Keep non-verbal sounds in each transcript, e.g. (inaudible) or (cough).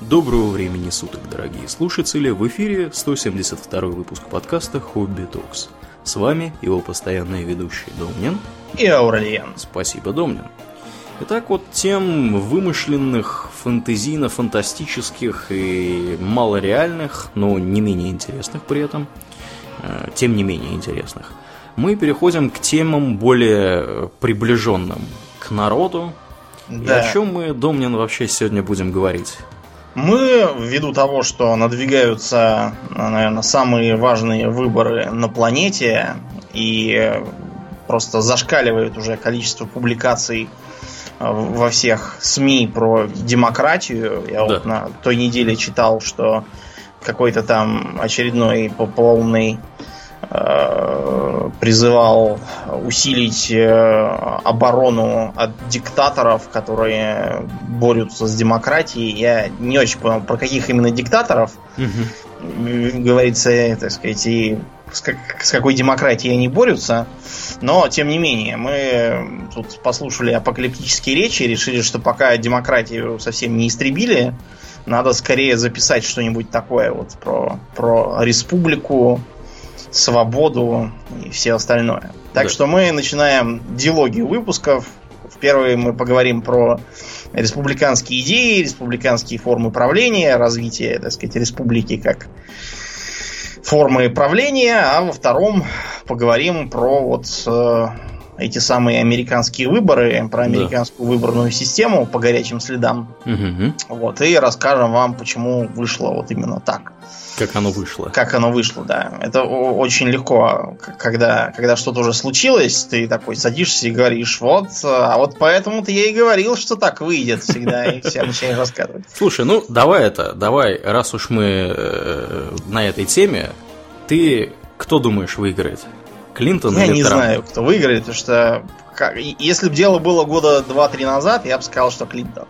Доброго времени суток, дорогие слушатели! В эфире 172 выпуск подкаста «Хобби Токс». С вами его постоянные ведущие Домнин и Аурельян. Спасибо, Домнин. Итак, вот тем вымышленных, фантазийно-фантастических и малореальных, но не менее интересных при этом, э, тем не менее интересных, мы переходим к темам более приближенным к народу. Да. И о чем мы, Домнин, вообще сегодня будем говорить? Мы, ввиду того, что надвигаются, наверное, самые важные выборы на планете, и просто зашкаливает уже количество публикаций э, во всех СМИ про демократию. Я да. вот на той неделе читал, что какой-то там очередной полоумный Э, призывал усилить э, оборону от диктаторов, которые борются с демократией. Я не очень понял, про каких именно диктаторов угу. говорится, так сказать, и с какой демократией они борются. Но, тем не менее, мы тут послушали апокалиптические речи и решили, что пока демократию совсем не истребили, надо скорее записать что-нибудь такое вот про, про республику, свободу и все остальное. Так да. что мы начинаем диалогию выпусков. В первой мы поговорим про республиканские идеи, республиканские формы правления, развитие, так сказать, республики как формы правления, а во втором поговорим про вот э, эти самые американские выборы, про американскую да. выборную систему по горячим следам. Угу. Вот, и расскажем вам, почему вышло вот именно так. Как оно вышло. Как оно вышло, да. Это очень легко, когда, когда что-то уже случилось, ты такой садишься и говоришь, вот, а вот поэтому-то я и говорил, что так выйдет всегда, и все начинаешь рассказывать. Слушай, ну давай это, давай, раз уж мы э, на этой теме, ты кто думаешь выиграет? Клинтон я или не Трамп? знаю, кто выиграет, потому что как, если бы дело было года 2-3 назад, я бы сказал, что Клинтон.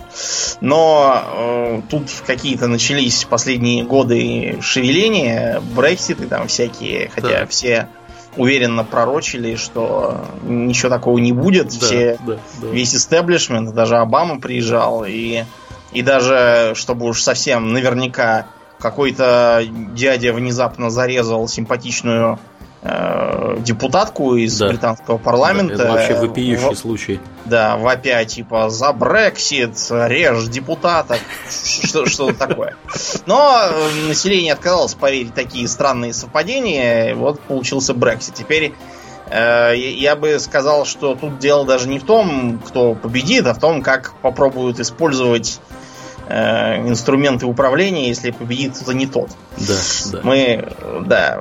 Но э, тут какие-то начались последние годы шевеления, брекситы там всякие, хотя да. все уверенно пророчили, что ничего такого не будет. Да, все, да, да. Весь истеблишмент, даже Обама приезжал, и, и даже, чтобы уж совсем наверняка какой-то дядя внезапно зарезал симпатичную Э, депутатку из да. британского парламента. Да, это вообще вопиющий в, случай. Да, вопя типа за Брексит, режь депутатов, (laughs) что, что такое. Но э, население отказалось поверить такие странные совпадения, вот получился Брексит. Теперь э, я бы сказал, что тут дело даже не в том, кто победит, а в том, как попробуют использовать инструменты управления, если победит кто-то не тот. Да, да. Мы, да,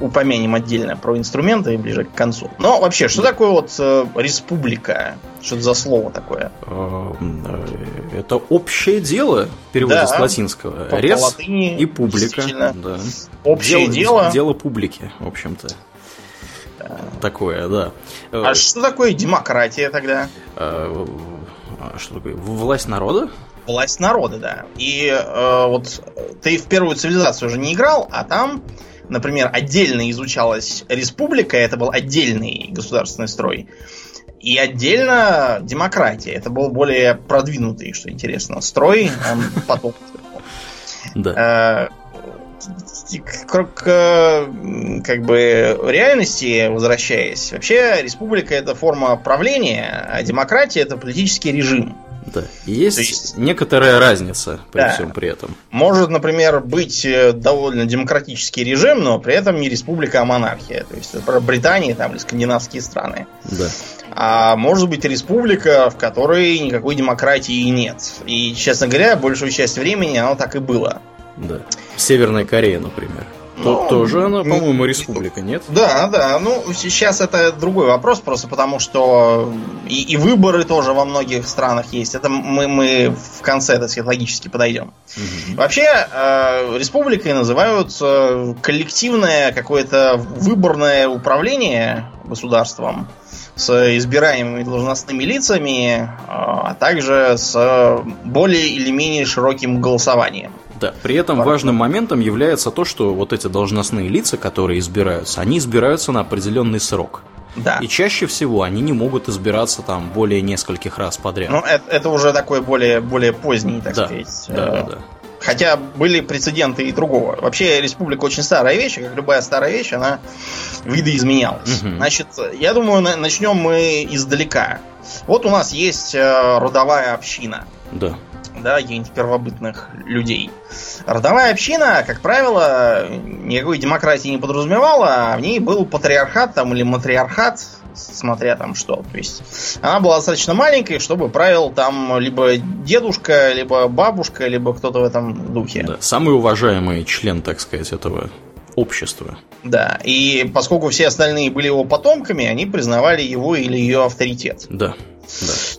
упомянем отдельно про инструменты ближе к концу. Но вообще, что такое вот э, республика? Что это за слово такое? Э, это общее дело в переводе да, с латинского. По, Рес по латыни, и публика. Да. Общее дело, дело. Дело публики, в общем-то. Такое, да. А что такое демократия тогда? А что такое? Власть народа? власть народа, да. И э, вот ты в первую цивилизацию уже не играл, а там, например, отдельно изучалась республика, это был отдельный государственный строй. И отдельно демократия. Это был более продвинутый, что интересно, строй. Он (laughs) потом. Да. Э, к, к как бы реальности возвращаясь, вообще республика это форма правления, а демократия это политический режим. Да. Есть, есть некоторая разница при да. всем при этом. Может, например, быть э, довольно демократический режим, но при этом не республика, а монархия. То есть про Британию там, или скандинавские страны. Да. А может быть республика, в которой никакой демократии нет. И, честно говоря, большую часть времени оно так и было. Да. В Северной Корее, например. Ну, тоже она, по-моему, республика, нет? Да, да. Ну, сейчас это другой вопрос, просто потому что и, и выборы тоже во многих странах есть. Это мы, мы в конце, так сказать, логически подойдем. Угу. Вообще, э, республикой называют коллективное какое-то выборное управление государством с избираемыми должностными лицами, э, а также с более или менее широким голосованием. Да, при этом важным моментом является то, что вот эти должностные лица, которые избираются, они избираются на определенный срок. Да. И чаще всего они не могут избираться там более нескольких раз подряд. Ну, это, это уже такой более, более поздний, так да, сказать. Да, да, э, да. Хотя были прецеденты и другого. Вообще, республика очень старая вещь, и как любая старая вещь, она видоизменялась. Мгм. Значит, я думаю, на- начнем мы издалека. Вот у нас есть э, родовая община Да. Да, каких-нибудь первобытных людей. Родовая община, как правило, никакой демократии не подразумевала, а в ней был патриархат там или матриархат, смотря там что. То есть она была достаточно маленькой, чтобы правил там либо дедушка, либо бабушка, либо кто-то в этом духе. да. Самый уважаемый член, так сказать, этого общества. Да, и поскольку все остальные были его потомками, они признавали его или ее авторитет. Да.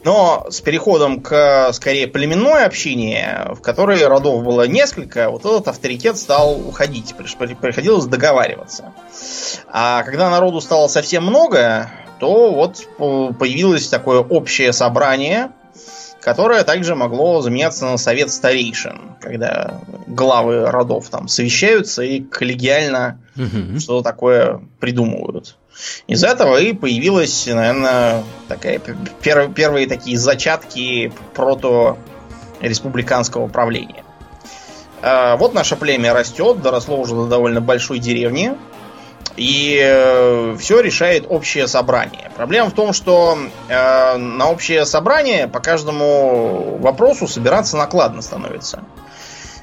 Но с переходом к скорее племенной общине, в которой родов было несколько, вот этот авторитет стал уходить. Приходилось договариваться. А когда народу стало совсем много, то вот э, появилось такое общее собрание, которое также могло заменяться на совет старейшин, когда главы родов там совещаются и коллегиально Мгм. что такое придумывают. Из этого и появилась, наверное, такая пер- первые такие зачатки прото-республиканского правления. А, Вот наше племя растет, доросло уже до довольно большой деревни, и все решает общее собрание. Проблема в том, что э, на общее собрание по каждому вопросу собираться накладно становится.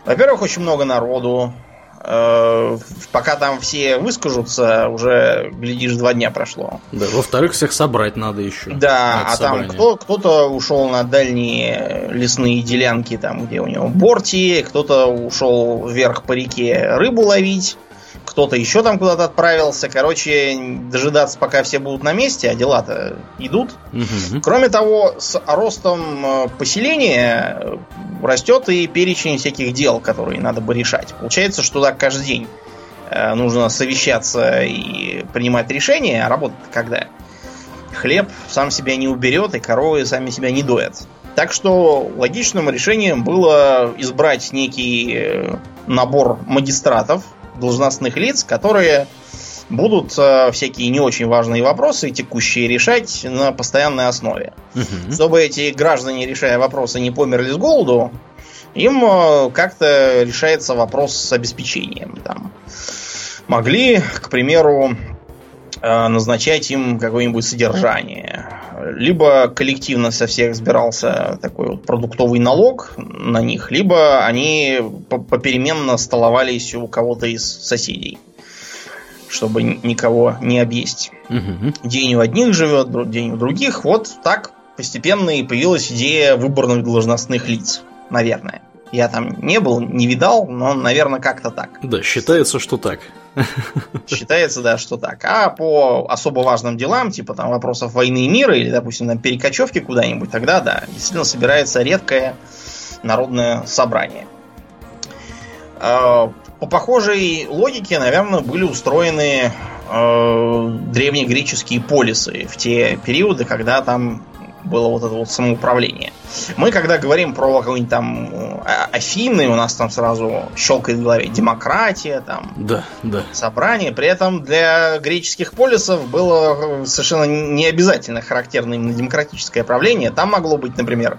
Во-первых, очень много народу. Э, пока там все выскажутся, уже, глядишь, два дня прошло. Да. Во-вторых, всех собрать надо еще. Да, а там кто, кто-то ушел на дальние лесные делянки, там, где у него борти, кто-то ушел вверх по реке рыбу ловить, кто-то еще там куда-то отправился. Короче, дожидаться, пока все будут на месте, а дела-то идут. Мгм. Кроме того, с ростом э, поселения э, растет и перечень всяких дел, которые надо бы решать. Получается, что так каждый день э, нужно совещаться и принимать решения, а работа когда? Хлеб сам себя не уберет, и коровы сами себя не доят. Так что логичным решением было избрать некий набор магистратов, должностных лиц, которые будут э, всякие не очень важные вопросы текущие решать на постоянной основе. Мгм. Чтобы эти граждане, решая вопросы, не померли с голоду, им э, как-то решается вопрос с обеспечением. Там. Могли, к примеру, э, назначать им какое-нибудь содержание. Либо коллективно со всех сбирался такой вот продуктовый налог на них, либо они по- попеременно столовались у кого-то из соседей, чтобы никого не объесть Мгм. день у одних живет, день у других. Вот так постепенно и появилась идея выборных должностных лиц. Наверное. Я там не был, не видал, но, наверное, как-то так. Да, считается, что так. Считается, да, что так. А по особо важным делам, типа там вопросов войны и мира, или, допустим, на перекочевке куда-нибудь, тогда, да, действительно собирается редкое народное собрание. Э, По похожей логике, наверное, были устроены э, древнегреческие полисы в те периоды, когда там было вот это вот самоуправление. Мы, когда говорим про какой-нибудь там э, Афины, у нас там сразу щелкает в голове демократия, там Да, да. собрание. При этом для греческих полисов было э, совершенно не обязательно характерно именно демократическое правление. Там могло быть, например,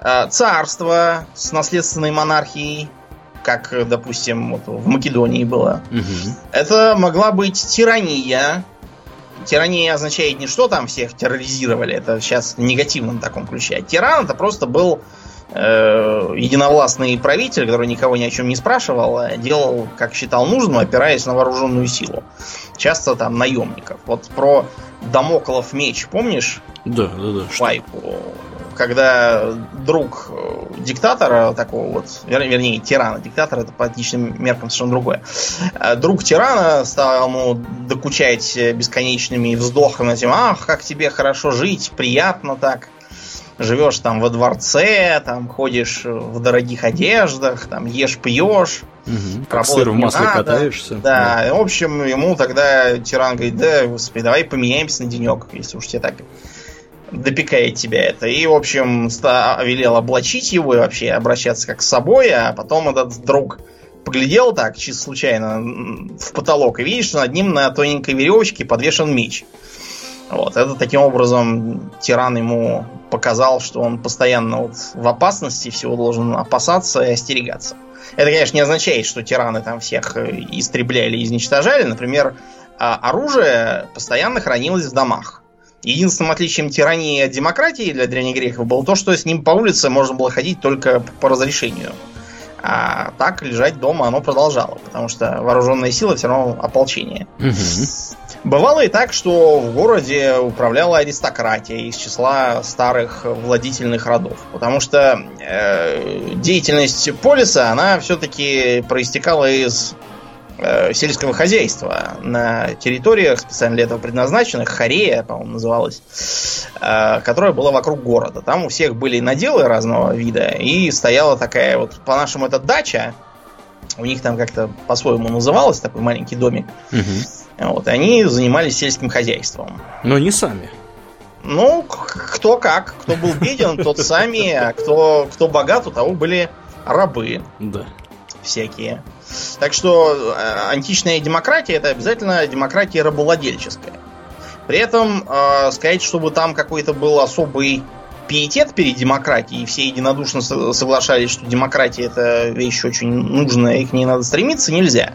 э, царство с наследственной монархией, как, допустим, вот в Македонии было. Мгм. Это могла быть тирания. Тирания означает не что там всех терроризировали, это сейчас в негативном таком ключе. А тиран это просто был э, единовластный правитель, который никого ни о чем не спрашивал, а делал, как считал нужным, опираясь на вооруженную силу. Часто там наемников. Вот про Дамоклов меч, помнишь? Да, да, да. Что- Пайку. Когда друг э, диктатора такого вот, вер- вернее, тирана, диктатор это по этническим меркам совершенно другое. А Друг тирана стал ему докучать э, бесконечными вздохами этим, ах, как тебе хорошо жить, приятно так. Живешь там во дворце, там ходишь в дорогих одеждах, там ешь, пьешь. Мгм. Как сыр в масле надо. катаешься. Да, в общем, ему тогда тиран говорит, да, господи, давай поменяемся на денек, если уж тебе так допекает тебя это. И, в общем, велел облачить его и вообще обращаться как с собой, а потом этот друг поглядел так, чисто случайно, в потолок, и видишь, что над ним на тоненькой веревочке подвешен меч. Вот, это таким образом тиран ему показал, что он постоянно вот в опасности, всего должен опасаться и остерегаться. Это, конечно, не означает, что тираны там всех э, истребляли и изничтожали. Например, а, оружие постоянно хранилось в домах. Единственным отличием тирании от демократии для древних греков было то, что с ним по улице можно было ходить только по разрешению. А так лежать дома оно продолжало, потому что вооруженная сила все равно ополчение. Бывало и так, что в городе управляла аристократия из числа старых владительных родов. Потому что э, деятельность полиса, она все-таки проистекала из сельского хозяйства на территориях, специально для этого предназначенных, Хорея, по-моему, называлась, э, которая была вокруг города. Там у всех были наделы разного вида, и стояла такая вот, по-нашему, это дача, у них там как-то по-своему называлось, такой маленький домик. Угу. Вот, и они занимались сельским хозяйством. Но не сами. Ну, кто как. Кто был беден, тот сами, а кто, кто богат, у того были рабы. Да. Всякие. Так что э, античная демократия это обязательно демократия рабовладельческая. При этом э, сказать, чтобы там какой-то был особый пиетет перед демократией, и все единодушно соглашались, что демократия это вещь очень нужная, и к ней надо стремиться, нельзя.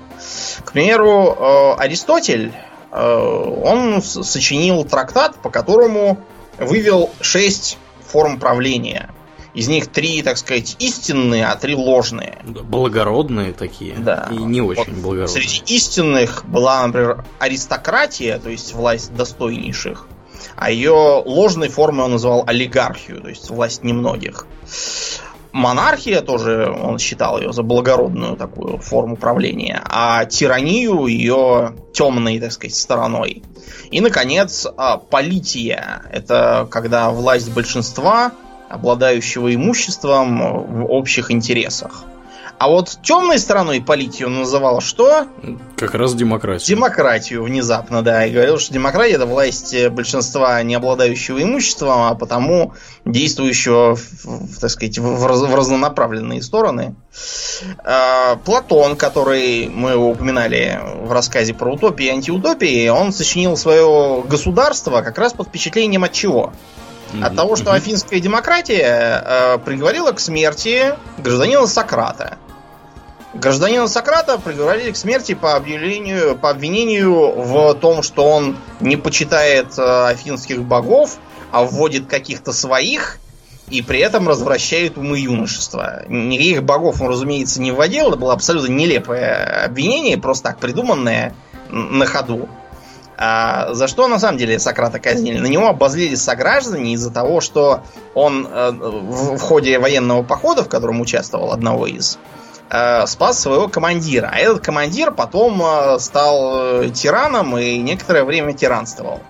К примеру, э, Аристотель, э, он сочинил трактат, по которому вывел шесть форм правления. Из них три, так сказать, истинные, а три ложные. Благородные такие. Да. И не очень вот благородные. Среди истинных была, например, аристократия, то есть власть достойнейших. А ее ложной формой он называл олигархию, то есть власть немногих. Монархия тоже, он считал ее за благородную такую форму правления, а тиранию ее темной, так сказать, стороной. И, наконец, а, полития. Это когда власть большинства, обладающего имуществом в общих интересах. А вот темной стороной политики он называл что? Как раз демократию. Демократию внезапно, да. И говорил, что демократия это власть большинства, не обладающего имуществом, а потому действующего, в, так сказать, в, раз, в разнонаправленные стороны. А, Платон, который мы его упоминали в рассказе про утопии и антиутопии, он сочинил свое государство как раз под впечатлением от чего? От того, что афинская демократия э, приговорила к смерти гражданина Сократа. Гражданина Сократа приговорили к смерти по объявлению, по обвинению в том, что он не почитает э, афинских богов, а вводит каких-то своих и при этом развращает умы юношества. Никаких богов он, разумеется, не вводил. Это было абсолютно нелепое обвинение, просто так придуманное на ходу. А за что на самом деле Сократа казнили? На него обозлились сограждане из-за того, что он э, в ходе военного похода, в котором участвовал одного из, Э, спас своего командира. А этот командир потом э, стал э, тираном и некоторое время тиранствовал.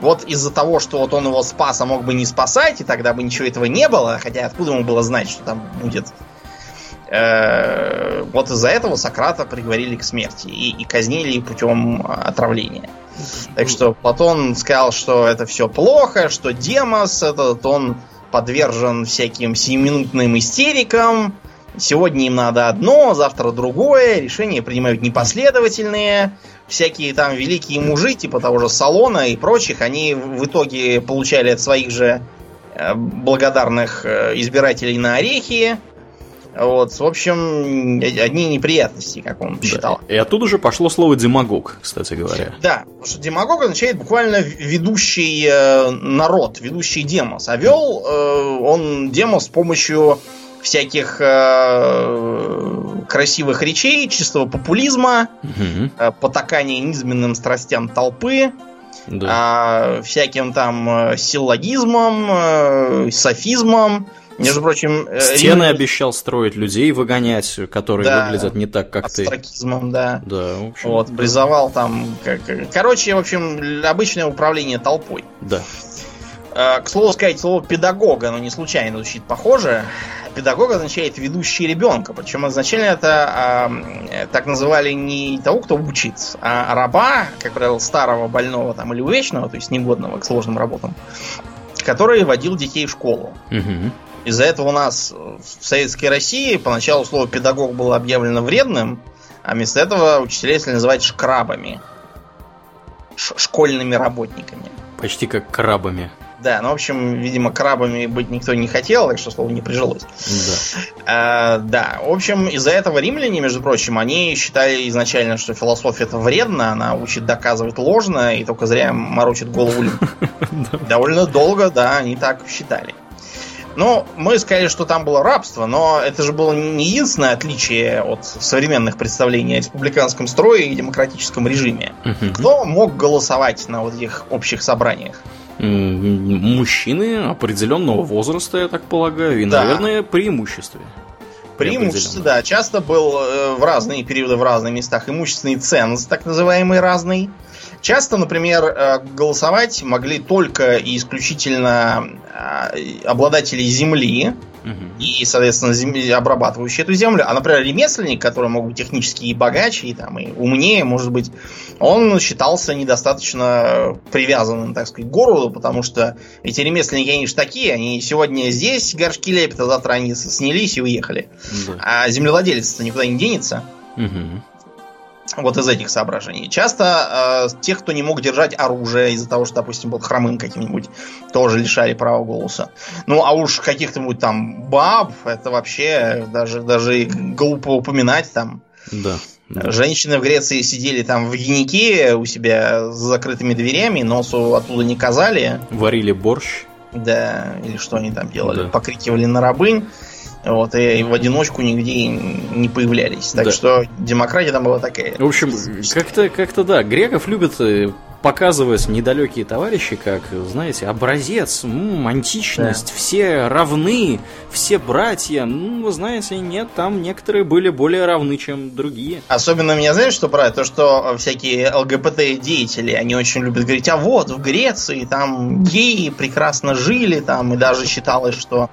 Вот из-за того, что вот он его спас, а мог бы не спасать, и тогда бы ничего этого не было, хотя откуда ему было знать, что там будет. Вот из-за этого Сократа приговорили к смерти и, и казнили путем отравления. Так что Платон сказал, что это все плохо, что Демос этот, он подвержен всяким сиюминутным истерикам, Сегодня им надо одно, завтра другое, решения принимают непоследовательные. Всякие там великие мужи, типа того же Салона и прочих, они в итоге получали от своих же э, благодарных э, избирателей на орехи. Вот, в общем, одни неприятности, как он да. считал. И оттуда же пошло слово демагог, кстати говоря. Да, потому что демагог означает буквально ведущий э, народ, ведущий демос. А вел э, он демос с помощью всяких э, красивых речей, чистого популизма, угу. э, потакания низменным страстям толпы, да. э, всяким там э, силлогизмом, э, софизмом. Между прочим... Э, Стены Рим... обещал строить людей, выгонять, которые да, выглядят не так, как ты. да. Да, в общем. Вот, призывал там... Как... Короче, в общем, обычное управление толпой. Да. Э, к слову сказать, слово педагога, оно не случайно звучит похоже педагог означает ведущий ребенка. Причем изначально это э, так называли не того, кто учит, а раба, как правило, старого, больного там, или увечного, то есть негодного к сложным работам, который водил детей в школу. Угу. Из-за этого у нас в Советской России поначалу слово педагог было объявлено вредным, а вместо этого учителей стали называть шкрабами, школьными работниками. Почти как крабами. Да, ну, в общем, видимо, крабами быть никто не хотел, так что слово не прижилось. Да. А, да, в общем, из-за этого римляне, между прочим, они считали изначально, что философия это вредно, она учит доказывать ложно и только зря морочит голову людям. (laughs) Довольно долго, да, они так считали. Ну, мы сказали, что там было рабство, но это же было не единственное отличие от современных представлений о республиканском строе и демократическом режиме. Мгм. Кто мог голосовать на вот этих общих собраниях? Мужчины определенного возраста, я так полагаю, и, Да. наверное, преимуществе. Преимущество, да. Часто был э, в разные периоды в разных местах имущественный ценз, так называемый разный. Часто, например, э, голосовать могли только и исключительно э, обладатели земли Мгм. и, соответственно, земли, обрабатывающие эту землю. А, например, ремесленник, который мог быть технически и богаче, и, там, и умнее, может быть, он считался недостаточно привязанным, так сказать, к городу, потому что эти ремесленники, они же такие, они сегодня здесь горшки лепят, а завтра они снялись и уехали. Да. А землевладелец-то никуда не денется. Мгм. Вот из этих соображений. Часто э, тех, кто не мог держать оружие из-за того, что, допустим, был хромым каким-нибудь, тоже лишали права голоса. Ну, а уж каких-то там баб, это вообще даже, даже глупо упоминать там. Да. да. Женщины в Греции сидели там в генике у себя с закрытыми дверями, носу оттуда не казали. Варили борщ. Да, или что они там делали, Да. покрикивали на рабынь. Вот, и в одиночку нигде не появлялись. Так Да. что демократия там была такая. В общем, как-то, как-то да, греков любят э, показывать недалекие товарищи, как, знаете, образец, м, античность, все равны, все братья. Ну, вы знаете, нет, там некоторые были более равны, чем другие. Особенно меня знаешь, что про то, что всякие ЛГБТ-деятели, они очень любят говорить, а вот в Греции там геи прекрасно жили, там и даже считалось, что,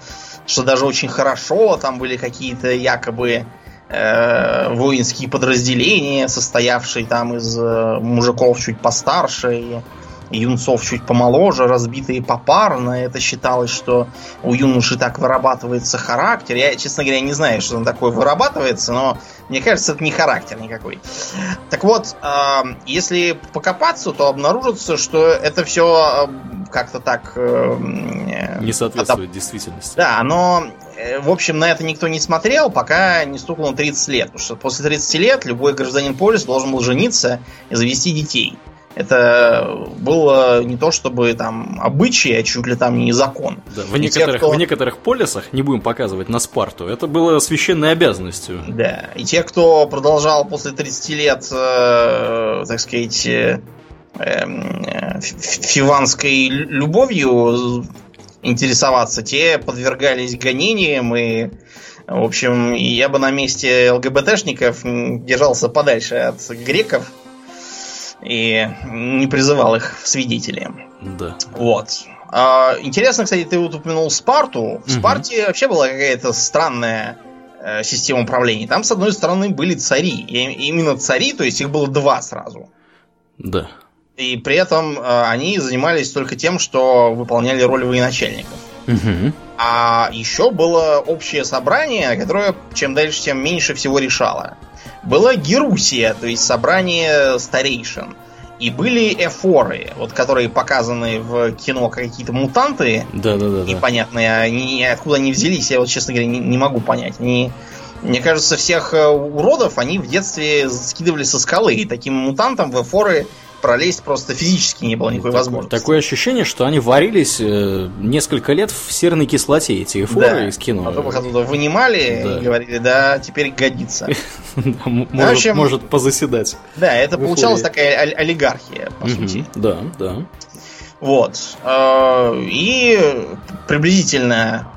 что даже очень хорошо, там были какие-то якобы э, воинские подразделения, состоявшие там из э, мужиков чуть постарше и юнцов чуть помоложе, разбитые попарно. Это считалось, что у юноши так вырабатывается характер. Я, честно говоря, не знаю, что там такое вырабатывается, но мне кажется, это не характер никакой. Так вот, э, если покопаться, то обнаружится, что это все как-то так... э, Не соответствует действительности. да, но, э, в общем, на это никто не смотрел, пока не стукнуло 30 лет. Потому что после 30 лет любой гражданин полиса должен был жениться и завести детей. Это было не то чтобы там обычай, а чуть ли там не закон. Да, в, И некоторых, те, кто- в некоторых полисах, не будем показывать на Спарту, это было священной обязанностью. Да. И те, кто продолжал после 30 лет, э, так сказать, э, эм, э, фиванской лю- любовью интересоваться, те подвергались гонениям и в общем, я бы на месте ЛГБТшников держался подальше от греков и не призывал их в свидетели. Да. Вот. А, интересно, кстати, ты вот упомянул Спарту. В Мгм. Спарте вообще была какая-то странная э, система управления. Там, с одной стороны, были цари. И именно цари, то есть их было два сразу. Да. И при этом э, они занимались только тем, что выполняли роль военачальников. Мгм. А еще было общее собрание, которое чем дальше, тем меньше всего решало. Была Герусия, то есть собрание старейшин. И были эфоры, вот которые показаны в кино как какие-то мутанты, Да, да, да, да. непонятные, они, откуда они взялись, я вот, честно говоря, не, не могу понять. Они, мне кажется, всех э, уродов они в детстве скидывали со скалы, и таким мутантам в эфоры пролезть просто физически не было никакой Такое- возможности. Такое ощущение, что они варились э, несколько лет в серной кислоте, эти эфоры Да. из кино. Потом их оттуда вынимали Да. и говорили, да, теперь годится. (laughs) М- может, общем- может позаседать. Да, это получалась такая олигархия, по сути. Да, да. Вот. Э, И приблизительно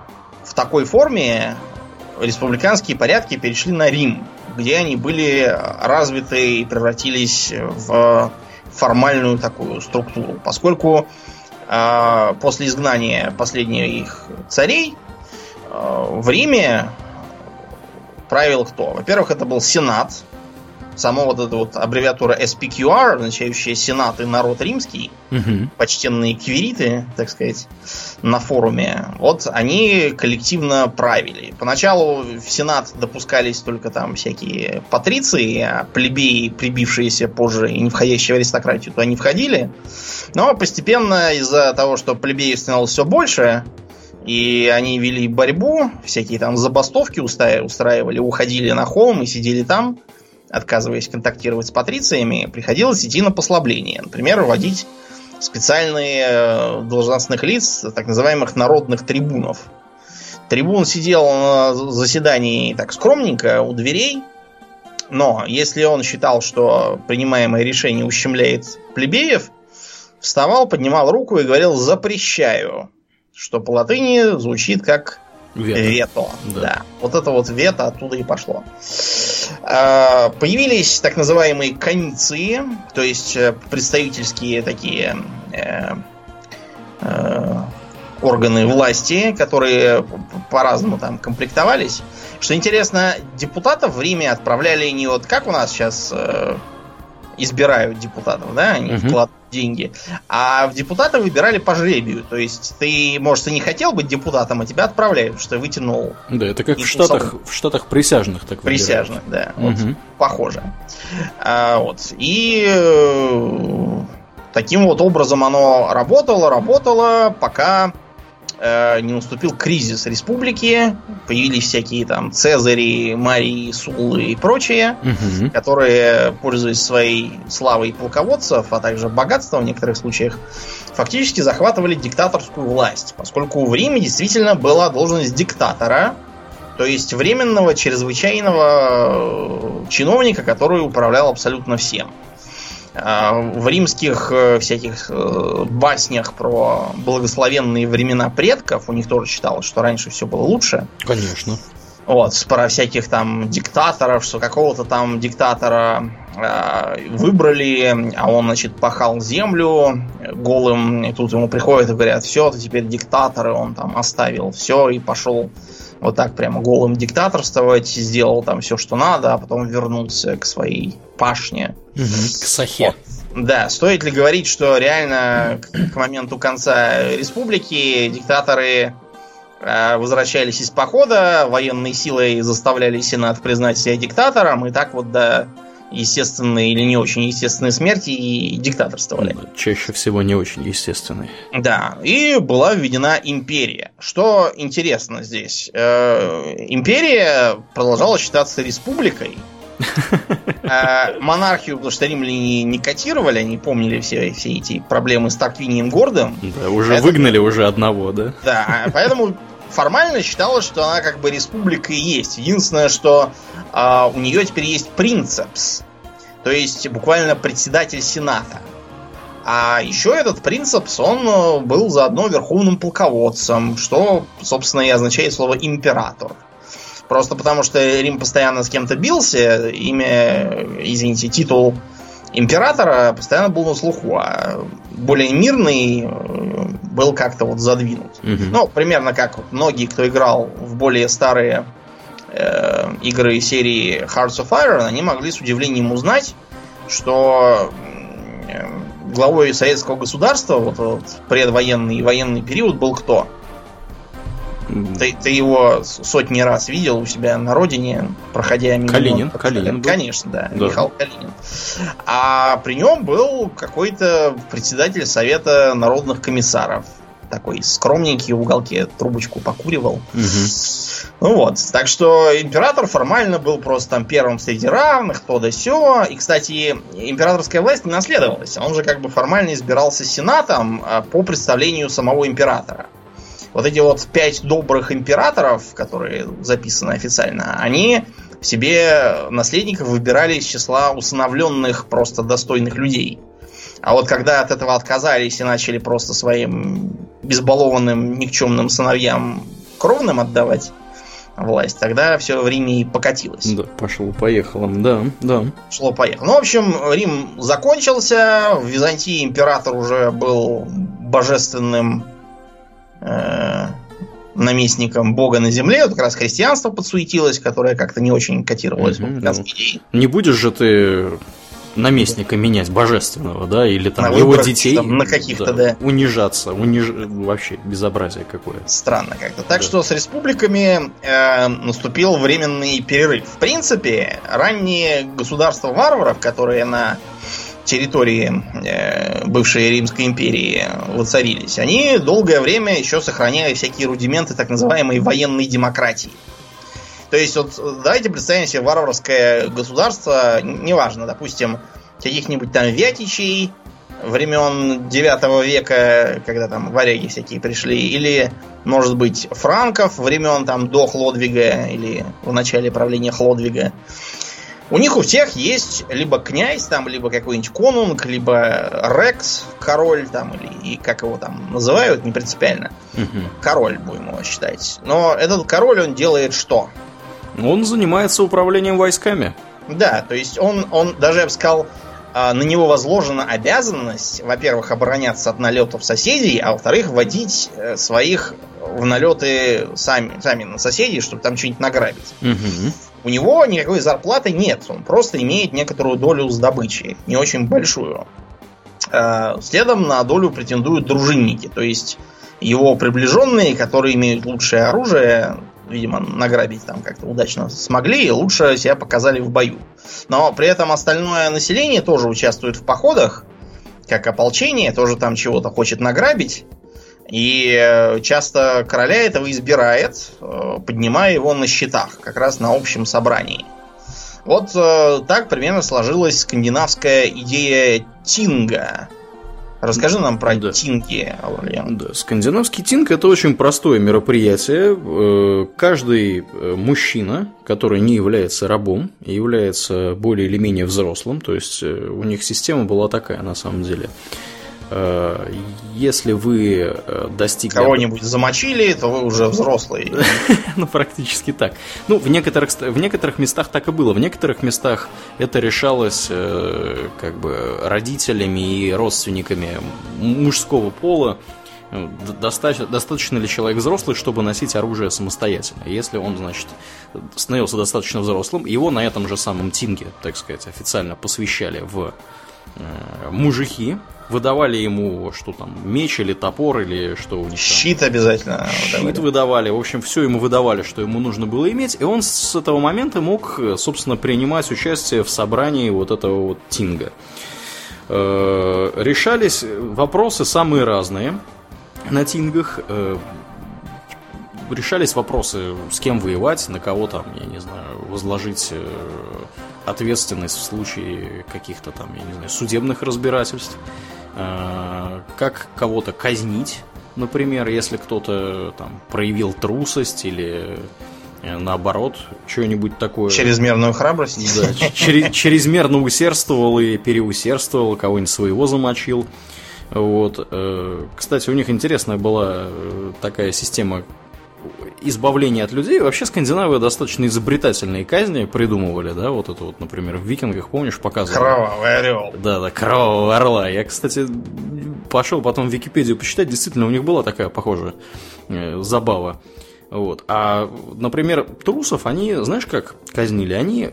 в такой форме республиканские порядки перешли на Рим, где они были развиты и превратились в формальную такую структуру. Поскольку э, после изгнания последних их царей э, в Риме правил кто? Во-первых, это был Сенат, само вот эта вот аббревиатура SPQR, означающая Сенат и народ римский, Мгм. почтенные квириты, так сказать, на форуме, вот они коллективно правили. Поначалу в Сенат допускались только там всякие патриции, а плебеи, прибившиеся позже и не входящие в аристократию, туда не входили. Но постепенно из-за того, что плебеев становилось все больше, и они вели борьбу, всякие там забастовки устраивали, уходили на холм и сидели там, отказываясь контактировать с патрициями, приходилось идти на послабление. Например, вводить специальные э, должностных лиц, так называемых народных трибунов. Трибун сидел на заседании так скромненько у дверей, но если он считал, что принимаемое решение ущемляет плебеев, вставал, поднимал руку и говорил «запрещаю», что по латыни звучит как Вето. Вето. Да. Да. Вот это вот вето оттуда и пошло. А, Появились так называемые кониции, то есть э, представительские такие э, э, органы власти, которые по-разному там комплектовались. Что интересно, депутатов в Риме отправляли не вот как у нас сейчас избирают депутатов, да, они Мгм. вкладывают деньги, а в депутаты выбирали по жребию. То есть ты, может, и не хотел быть депутатом, а тебя отправляют, что ты вытянул Да, это как в Штатах, в Штатах присяжных так выбирают. присяжных, да. Вот, Мгм. похоже. А, вот. И э, таким вот образом оно работало, работало, пока не наступил кризис республики, появились всякие там Цезари, Марии, Суллы и прочее, Мгм. которые, пользуясь своей славой полководцев, а также богатством в некоторых случаях, фактически захватывали диктаторскую власть, поскольку в Риме действительно была должность диктатора, то есть временного, чрезвычайного э, чиновника, который управлял абсолютно всем. А В римских э, всяких э, баснях про благословенные времена предков у них тоже считалось, что раньше все было лучше. Конечно. Вот, про всяких там диктаторов, что какого-то там диктатора э, выбрали, а он, значит, пахал землю голым, и тут ему приходят и говорят, все, ты теперь диктатор, и он там оставил все и пошел вот так прямо голым диктаторствовать, сделал там все, что надо, а потом вернулся к своей пашне. К Сахе. Да, стоит ли говорить, что реально к, моменту конца республики диктаторы э, возвращались из похода, военной силой заставляли Сенат признать себя диктатором, и так вот до естественной или не очень естественной смерти и диктаторствовали. Чаще всего не очень естественный. Да, и была введена империя. Что интересно здесь? э, империя продолжала считаться республикой. (laughs) Э, монархию, потому что римляне не котировали, они помнили все, все эти проблемы с Тарквинием Гордым. Да, уже Это- выгнали уже одного, да? Да, поэтому формально считалось, что она как бы республика и есть. Единственное, что а, у нее теперь есть принцепс, то есть буквально председатель сената. А еще этот принцепс, он э, был заодно верховным полководцем, что, собственно, и означает слово император. Просто потому, что Рим постоянно с кем-то бился, имя, извините, титул императора постоянно был на слуху, а более мирный э, был как-то вот задвинут. Мгм. Ну, примерно как вот многие, кто играл в более старые э, игры серии Hearts of Iron, они могли с удивлением узнать, что э, главой советского государства вот, вот предвоенный и военный период был кто? Ты, ты его сотни раз видел у себя на родине, проходя мимо. Калинин, так Калинин был. Конечно, да, Да. Михаил Калинин. А при нем был какой-то председатель Совета народных комиссаров. Такой скромненький в уголке трубочку покуривал. мгм. Ну вот, так что император формально был просто там первым среди равных, то да сё. И, кстати, императорская власть не наследовалась. Он же как бы формально избирался сенатом а, по представлению самого императора. Вот эти вот пять добрых императоров, которые записаны официально, они себе наследников выбирали из числа усыновленных просто достойных людей. А вот когда от этого отказались и начали просто своим безбалованным, никчемным сыновьям кровным отдавать власть, тогда все в Риме и покатилось. Да, пошло-поехало, да, да. Шло поехало. Ну, в общем, Рим закончился. В Византии император уже был божественным э, наместником Бога на земле. Вот как раз христианство подсуетилось, которое как-то не очень котировалось. Угу, ну, не будешь же ты наместника менять божественного, да, или там на его выборах, детей там, на каких-то, да, да. унижаться, униж... вообще безобразие какое. Странно как-то. Так да. что с республиками э, наступил временный перерыв. В принципе, ранние государства варваров, которые на территории э, бывшей Римской империи воцарились, они долгое время еще сохраняли всякие рудименты так называемой военной демократии. То есть, вот давайте представим себе варварское государство, неважно, допустим, каких-нибудь там вятичей времен 9 века, когда там варяги всякие пришли, или, может быть, франков времен там до Хлодвига или в начале правления Хлодвига. У них у всех есть либо князь, там, либо какой-нибудь конунг, либо рекс, король, там, или и как его там называют, не принципиально. Угу. Король, будем его считать. Но этот король, он делает что? Он занимается управлением войсками. Да, то есть он, он даже, я бы сказал, а, на него возложена обязанность, во-первых, обороняться от налетов соседей, а во-вторых, вводить э, своих в налеты сами, сами на соседей, чтобы там что-нибудь награбить. Угу. У него никакой зарплаты нет, он просто имеет некоторую долю с добычи, не очень большую. А, следом на долю претендуют дружинники, то есть его приближенные, которые имеют лучшее оружие, видимо, награбить там как-то удачно смогли, и лучше себя показали в бою. Но при этом остальное население тоже участвует в походах, как ополчение, тоже там чего-то хочет награбить. И э, часто короля этого избирает, э, поднимая его на счетах, как раз на общем собрании. Вот э, так примерно сложилась скандинавская идея Тинга – Расскажи нам про да. тинки, Аурлиан. Да, скандинавский тинг это очень простое мероприятие. Каждый мужчина, который не является рабом, является более или менее взрослым, то есть у них система была такая на самом деле. Э, если вы э, достигли... Кого-нибудь замочили, то вы уже взрослый. (laughs) ну, практически так. Ну, в некоторых, в некоторых местах так и было. В некоторых местах это решалось э, как бы родителями и родственниками мужского пола. Достаточно, достаточно ли человек взрослый, чтобы носить оружие самостоятельно? Если он, значит, становился достаточно взрослым, его на этом же самом тинге, так сказать, официально посвящали в мужики, выдавали ему, что там, меч или топор, или что у них Щит там. обязательно Щит выдавали. выдавали. В общем, все ему выдавали, что ему нужно было иметь. И он с этого момента мог, собственно, принимать участие в собрании вот этого вот Тинга. Э, решались вопросы самые разные на Тингах. Э, решались вопросы, с кем воевать, на кого там, я не знаю, возложить э, ответственность в случае каких-то там, я не знаю, судебных разбирательств. Э, как кого-то казнить, например, если кто-то там проявил трусость или э, наоборот, что-нибудь такое. Чрезмерную храбрость? Да, чер- чрезмерно усердствовал и переусердствовал, кого-нибудь своего замочил. Вот. Э, кстати, у них интересная была такая система избавление от людей. Вообще скандинавы достаточно изобретательные казни придумывали, да, вот это вот, например, в викингах, помнишь, показывали. Кровавый орел. Да, да, кровавого орла. Я, кстати, пошел потом в Википедию почитать, действительно, у них была такая похожая э, забава. Вот. А, например, трусов они, знаешь, как казнили? Они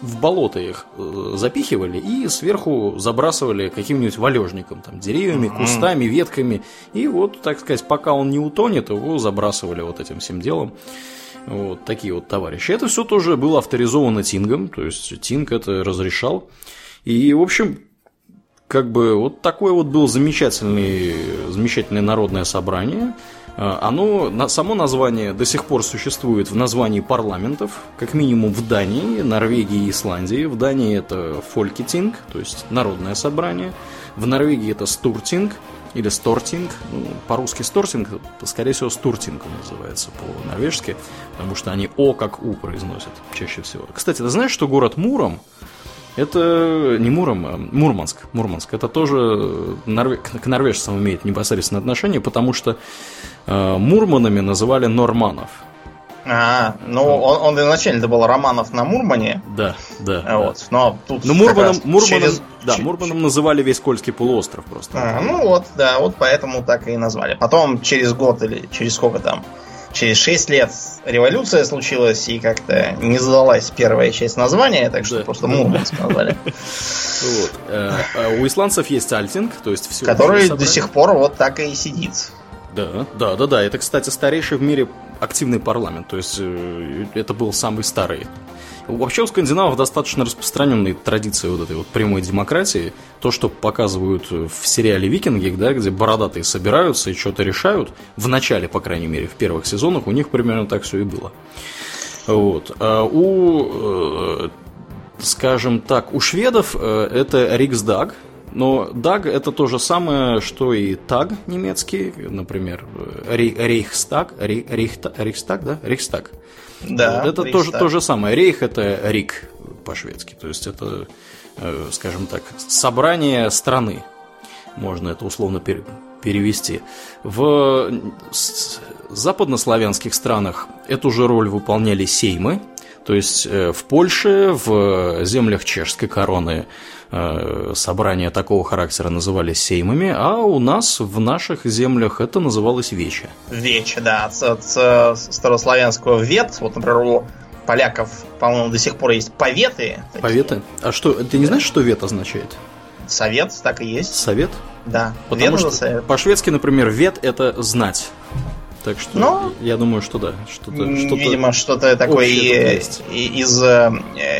в болото их э, запихивали и сверху забрасывали каким-нибудь валежником, там, деревьями, кустами, ветками. И вот, так сказать, пока он не утонет, его забрасывали вот этим всем делом. Вот такие вот товарищи. Это все тоже было авторизовано Тингом, то есть Тинг это разрешал. И, в общем, как бы вот такое вот было замечательное, замечательное народное собрание. А, оно, само название до сих пор существует в названии парламентов, как минимум в Дании, Норвегии и Исландии. В Дании это Фолькетинг, то есть народное собрание. В Норвегии это Стуртинг или Стортинг. Ну, по-русски Стортинг, скорее всего, Стуртинг называется по-норвежски, потому что они О как У произносят чаще всего. Кстати, ты знаешь, что город Муром это не Муром, а Мурманск. Мурманск. Это тоже норве... к норвежцам имеет непосредственное отношение, потому что э, мурманами называли норманов. А, ну он, он изначально это был Романов на Мурмане. Да, да. А Вот, но тут Ну, Мурманом, Мурманом, через- да, Мурманом называли весь Кольский полуостров просто. А, ну вот, да, вот поэтому так и назвали. Потом через год или через сколько там, через 6 лет революция случилась и как-то не задалась первая часть названия, так что Да. просто Мурманск назвали. Э, э, У исландцев есть альтинг, то есть все. Который до сих пор вот так и сидит. Да, да, да, да. Это, кстати, старейший в мире активный парламент. То есть э, это был самый старый. Вообще у скандинавов достаточно распространенные традиции вот этой вот прямой демократии. То, что показывают в сериале «Викинги», да, где бородатые собираются и что-то решают, в начале, по крайней мере, в первых сезонах, у них примерно так все и было. Вот. А у, э, скажем так, у шведов э, это Риксдаг, но Даг это то же самое, что и Таг немецкий, например, э, Рей- Рейхстаг, Рейхстаг, да? Рейхстаг. Да, Вот это Рейхстаг. тоже то же самое. Рейх это Рик по-шведски, то есть это, э, скажем так, собрание страны. Можно это условно пере- перевести. В западнославянских странах эту же роль выполняли сеймы, то есть э, в Польше, в землях чешской короны собрания такого характера назывались сеймами, а у нас в наших землях это называлось вече. Вече, да, от, от, э, старославянского вет. Вот, например, у поляков, по-моему, до сих пор есть поветы. такие. Поветы? А что, ты не знаешь, что вет означает? Совет, так и есть. Совет? Да. Потому Вет что по-шведски, например, вет это знать. Так что Ну, я думаю, что да. Что-то, М, что-то... Видимо, что-то такое и- из, э,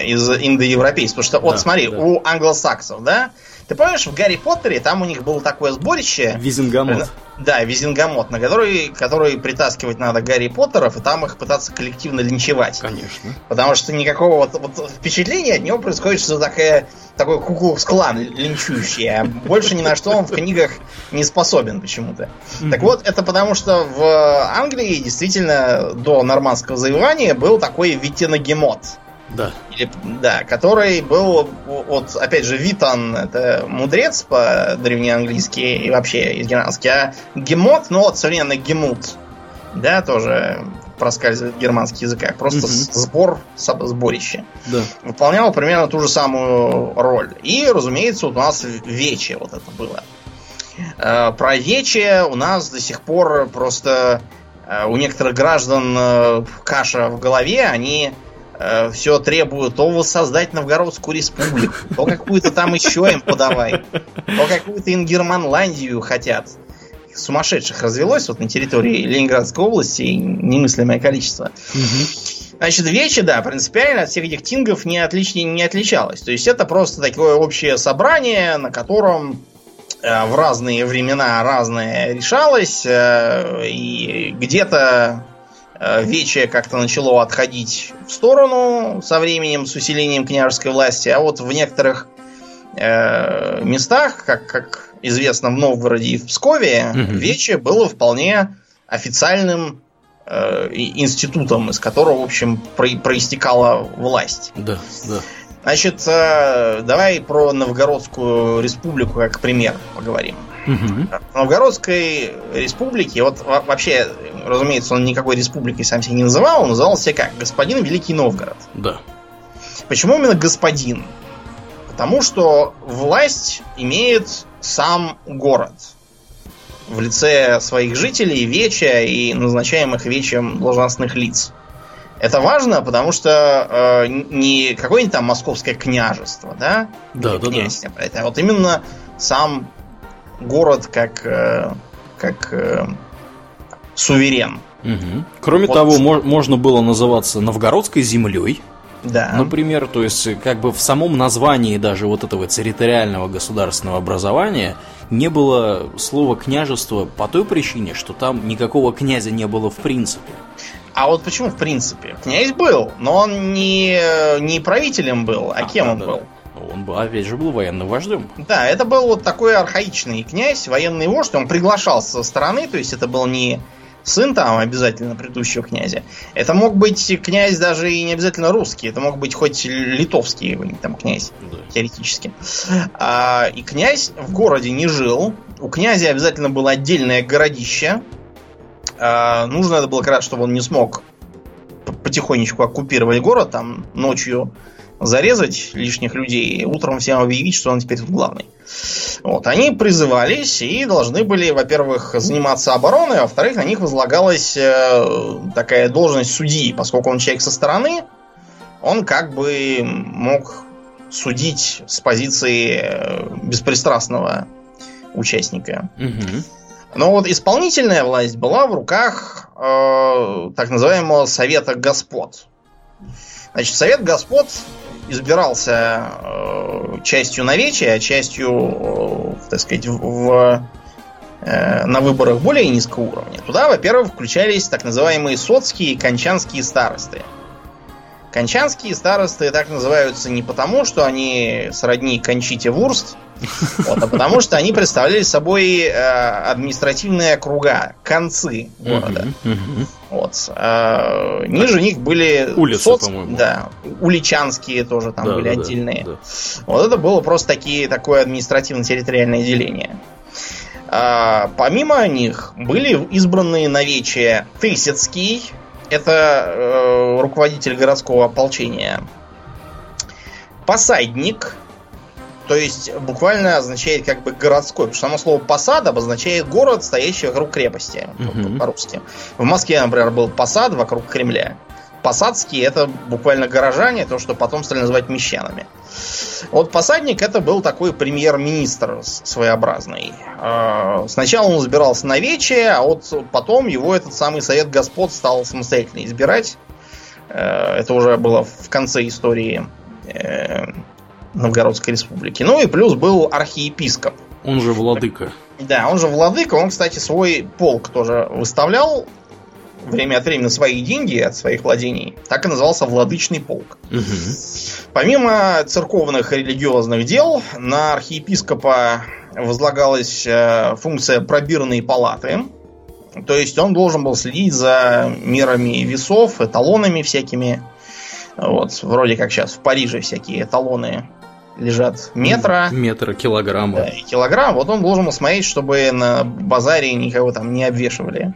из индоевропейского. Потому что, вот Да, смотри, да. у англосаксов, да? Ты помнишь, в Гарри Поттере там у них было такое сборище. Визингамот. Да, визингамот, на который, который притаскивать надо Гарри Поттеров, и там их пытаться коллективно линчевать. Конечно. Потому что никакого вот, вот впечатления от него происходит, что такая, такой куклукс-клан линчующий, а больше ни на что он в книгах не способен почему-то. Так вот, это потому что в Англии действительно до нормандского завоевания был такой витиногемот. Да. Или, да, который был, вот, опять же, Витан, это мудрец по-древнеанглийски и вообще из германски, а гемот, ну вот современно гемут, да, тоже проскальзывает в германских языках, просто с- сбор, сборище. Да. Выполнял примерно ту же самую роль. И, разумеется, вот у нас Вече вот это было. Э, Про Вече у нас до сих пор просто э, у некоторых граждан э, каша в голове, они все требуют то воссоздать Новгородскую республику, то какую-то там еще им подавай, то какую-то Ингерманландию хотят. Сумасшедших развелось вот на территории Ленинградской области немыслимое количество. Значит, Вече, да, принципиально от всех этих тингов не, отлич... не отличалось. То есть это просто такое общее собрание, на котором э, в разные времена разное решалось, э, и где-то э, Вече как-то начало отходить в сторону со временем, с усилением княжеской власти, а вот в некоторых э, местах, как, как известно в Новгороде и в Пскове, Мгм. Вече было вполне официальным э, институтом, из которого, в общем, про- проистекала власть. Да, да. Значит, э, давай про Новгородскую республику как пример поговорим. В Новгородской республике, вот во- вообще, разумеется, он никакой республикой сам себя не называл, он называл себя как господин Великий Новгород. Да. Почему именно господин? Потому что власть имеет сам город в лице своих жителей, веча и назначаемых вечем должностных лиц. Это важно, потому что э, не какое-нибудь там московское княжество, да? Да, Или да, да. князь, Это вот именно сам город как, э, как э, суверен. Мгм. Кроме Вот. того, мо- можно было называться новгородской землей, Да. например, то есть как бы в самом названии даже вот этого территориального государственного образования не было слова княжество по той причине, что там никакого князя не было в принципе. А вот почему в принципе? Князь был, но он не, не правителем был, а, кем да, он да, был? Он, бы, опять же, был военным вождем. Да, это был вот такой архаичный князь, военный вождь, он приглашался со стороны, то есть это был не сын там обязательно предыдущего князя. Это мог быть князь даже и не обязательно русский, это мог быть хоть литовский там князь, Да. теоретически. А, и князь в городе не жил, у князя обязательно было отдельное городище. А, нужно это было как раз, чтобы он не смог потихонечку оккупировать город, там ночью зарезать лишних людей и утром всем объявить, что он теперь тут главный. Вот, они призывались и должны были, во-первых, заниматься обороной, а во-вторых, на них возлагалась э, такая должность судьи, поскольку он человек со стороны, он как бы мог судить с позиции э, беспристрастного участника. Угу. Но вот исполнительная власть была в руках э, так называемого Совета Господ. Значит, Совет Господ избирался э, частью на вече, а частью, э, так сказать, в, э, на выборах более низкого уровня. Туда, во-первых, включались так называемые соцкие и кончанские старосты. Кончанские старосты так называются не потому, что они сродни Кончите Вурст, вот, а потому что они представляли собой э, административные округа, концы города. Вот. А, ниже них были Улицы, по-моему. Да, уличанские тоже там Да, были да, отдельные. да. Вот это было просто такие, такое административно-территориальное деление. А, помимо них были избранные навечия Тысяцкий, это э, руководитель городского ополчения, Посадник, то есть буквально означает как бы городской, потому что само слово посад обозначает город, стоящий вокруг крепости, Мгм. по-русски. В Москве, например, был посад вокруг Кремля. Посадские это буквально горожане, то, что потом стали называть мещанами. Вот посадник это был такой премьер-министр своеобразный. Э, Сначала он избирался на вече, а вот потом его этот самый совет господ стал самостоятельно избирать. Э, Это уже было в конце истории э, Новгородской республики. Ну и плюс был архиепископ. Он же владыка. Да, он же владыка, он, кстати, свой полк тоже выставлял время от времени свои деньги от своих владений. Так и назывался владычный полк. Мгм. Помимо церковных и религиозных дел, на архиепископа возлагалась э, функция пробирной палаты. То есть он должен был следить за мерами весов, эталонами всякими. Вот, вроде как сейчас в Париже всякие эталоны лежат метра Метра, килограмма. да, килограмм. Вот он должен смотреть, чтобы на базаре никого там не обвешивали.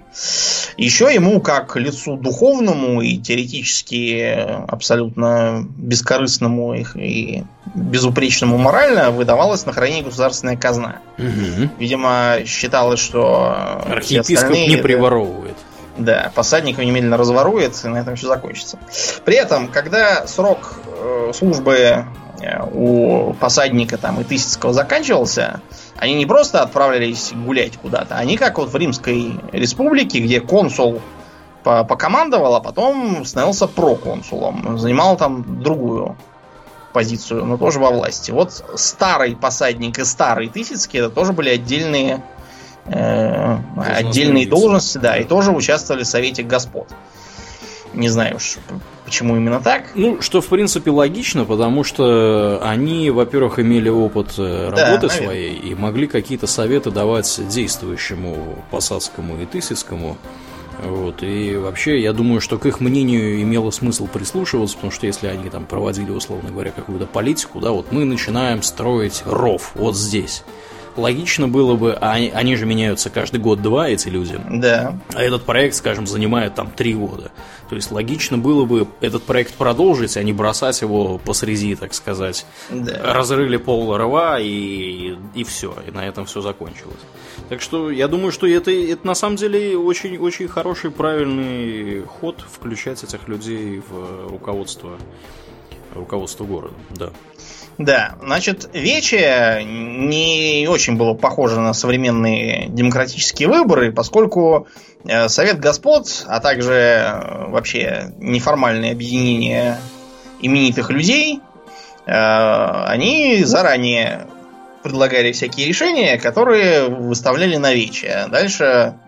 Еще ему, как лицу духовному и теоретически абсолютно бескорыстному и, и безупречному морально, выдавалась на хранение государственная казна. Мгм. Видимо, считалось, что Архиепископ не приворовывает. да, посадника немедленно разворует, и на этом все закончится. При этом, когда срок э, службы у посадника там и Тысяцкого заканчивался, они не просто отправлялись гулять куда-то, они как вот в Римской республике, где консул по- покомандовал, а потом становился проконсулом, занимал там другую позицию, но тоже во власти. Вот старый посадник и старый Тысяцкий это тоже были отдельные э, отдельные лица. должности, да, и тоже участвовали в Совете Господ. Не знаю уж, почему именно так. Ну, что в принципе логично, потому что они, во-первых, имели опыт э, Да, работы наверное. своей и могли какие-то советы давать действующему Посадскому и Тысяцкому. Вот. И вообще, я думаю, что к их мнению имело смысл прислушиваться, потому что если они там проводили, условно говоря, какую-то политику, да, вот мы начинаем строить ров вот здесь. Логично было бы, а они, они же меняются каждый год-два, эти люди. Да. А этот проект, скажем, занимает там три года. То есть логично было бы этот проект продолжить, а не бросать его посреди, так сказать. Да. Разрыли пол рва и, и все, и на этом все закончилось. Так что я думаю, что это, это на самом деле очень, очень хороший, правильный ход включать этих людей в руководство, руководство города. Да. Да, значит, Вече не очень было похоже на современные демократические выборы, поскольку э, Совет Господ, а также э, вообще неформальные объединения именитых людей, э, они заранее предлагали всякие решения, которые выставляли на Вече. Дальше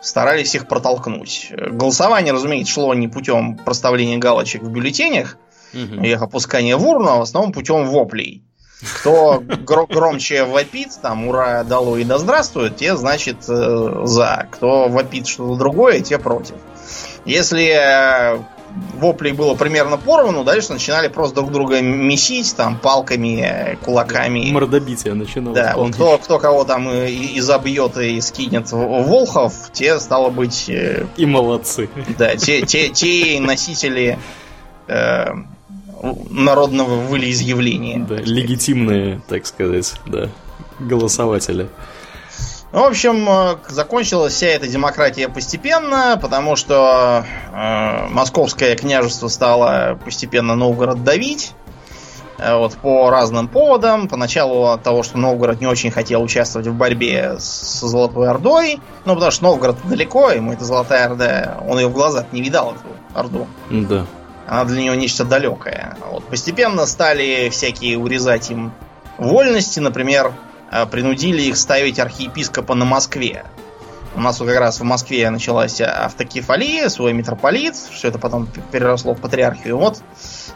старались их протолкнуть. Голосование, разумеется, шло не путем проставления галочек в бюллетенях, Мгм. их опускание в урну, а в основном путем воплей. Кто гро- громче вопит, там, ура, дало и да здравствует, те, значит, э, за. Кто вопит что-то другое, те против. Если э, воплей было примерно поровну, дальше начинали просто друг друга месить, там, палками, кулаками. Мордобитие начиналось. Да, вот кто, кто кого там и, и забьет, и скинет волхов, те, стало быть... э, И молодцы. Да, те, те, те носители э, народного волеизъявления. Да, легитимные, так сказать, да, голосователи. Ну, в общем, э, закончилась вся эта демократия постепенно, потому что э, московское княжество стало постепенно Новгород давить. э, Вот по разным поводам. Поначалу от того, что Новгород не очень хотел участвовать в борьбе с Золотой Ордой. Ну, потому что Новгород далеко, ему эта Золотая Орда, он ее в глазах не видал, эту Орду. Да. Она для него нечто далекое. Вот. Постепенно стали всякие урезать им вольности. Например, э, принудили их ставить архиепископа на Москве. У нас вот как раз в Москве началась автокефалия, свой митрополит. Все это потом переросло в патриархию. Вот,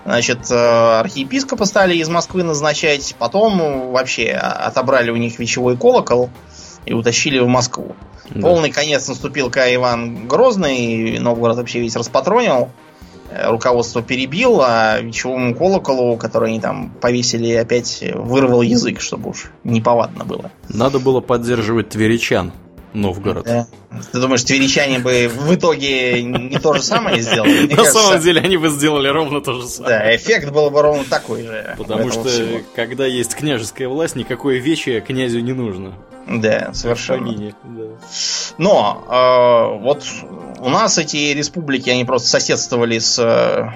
значит, э, архиепископа стали из Москвы назначать. Потом вообще отобрали у них вечевой колокол и утащили в Москву. Да. Полный конец наступил, когда Иван Грозный Новгород вообще весь распатронил. Руководство перебил, а вечевому колоколу, который они там повесили, опять вырвал язык, чтобы уж неповадно было. Надо было поддерживать тверичан Новгород. Да. Ты думаешь, тверичане бы в итоге не то же самое сделали? Мне (laughs) На кажется, самом деле они бы сделали ровно то же самое. Да, эффект был бы ровно такой же. Потому что, всего. когда есть княжеская власть, никакое вече князю не нужно. Да, совершенно. Помине, да. Но э, вот у нас эти республики, они просто соседствовали с э,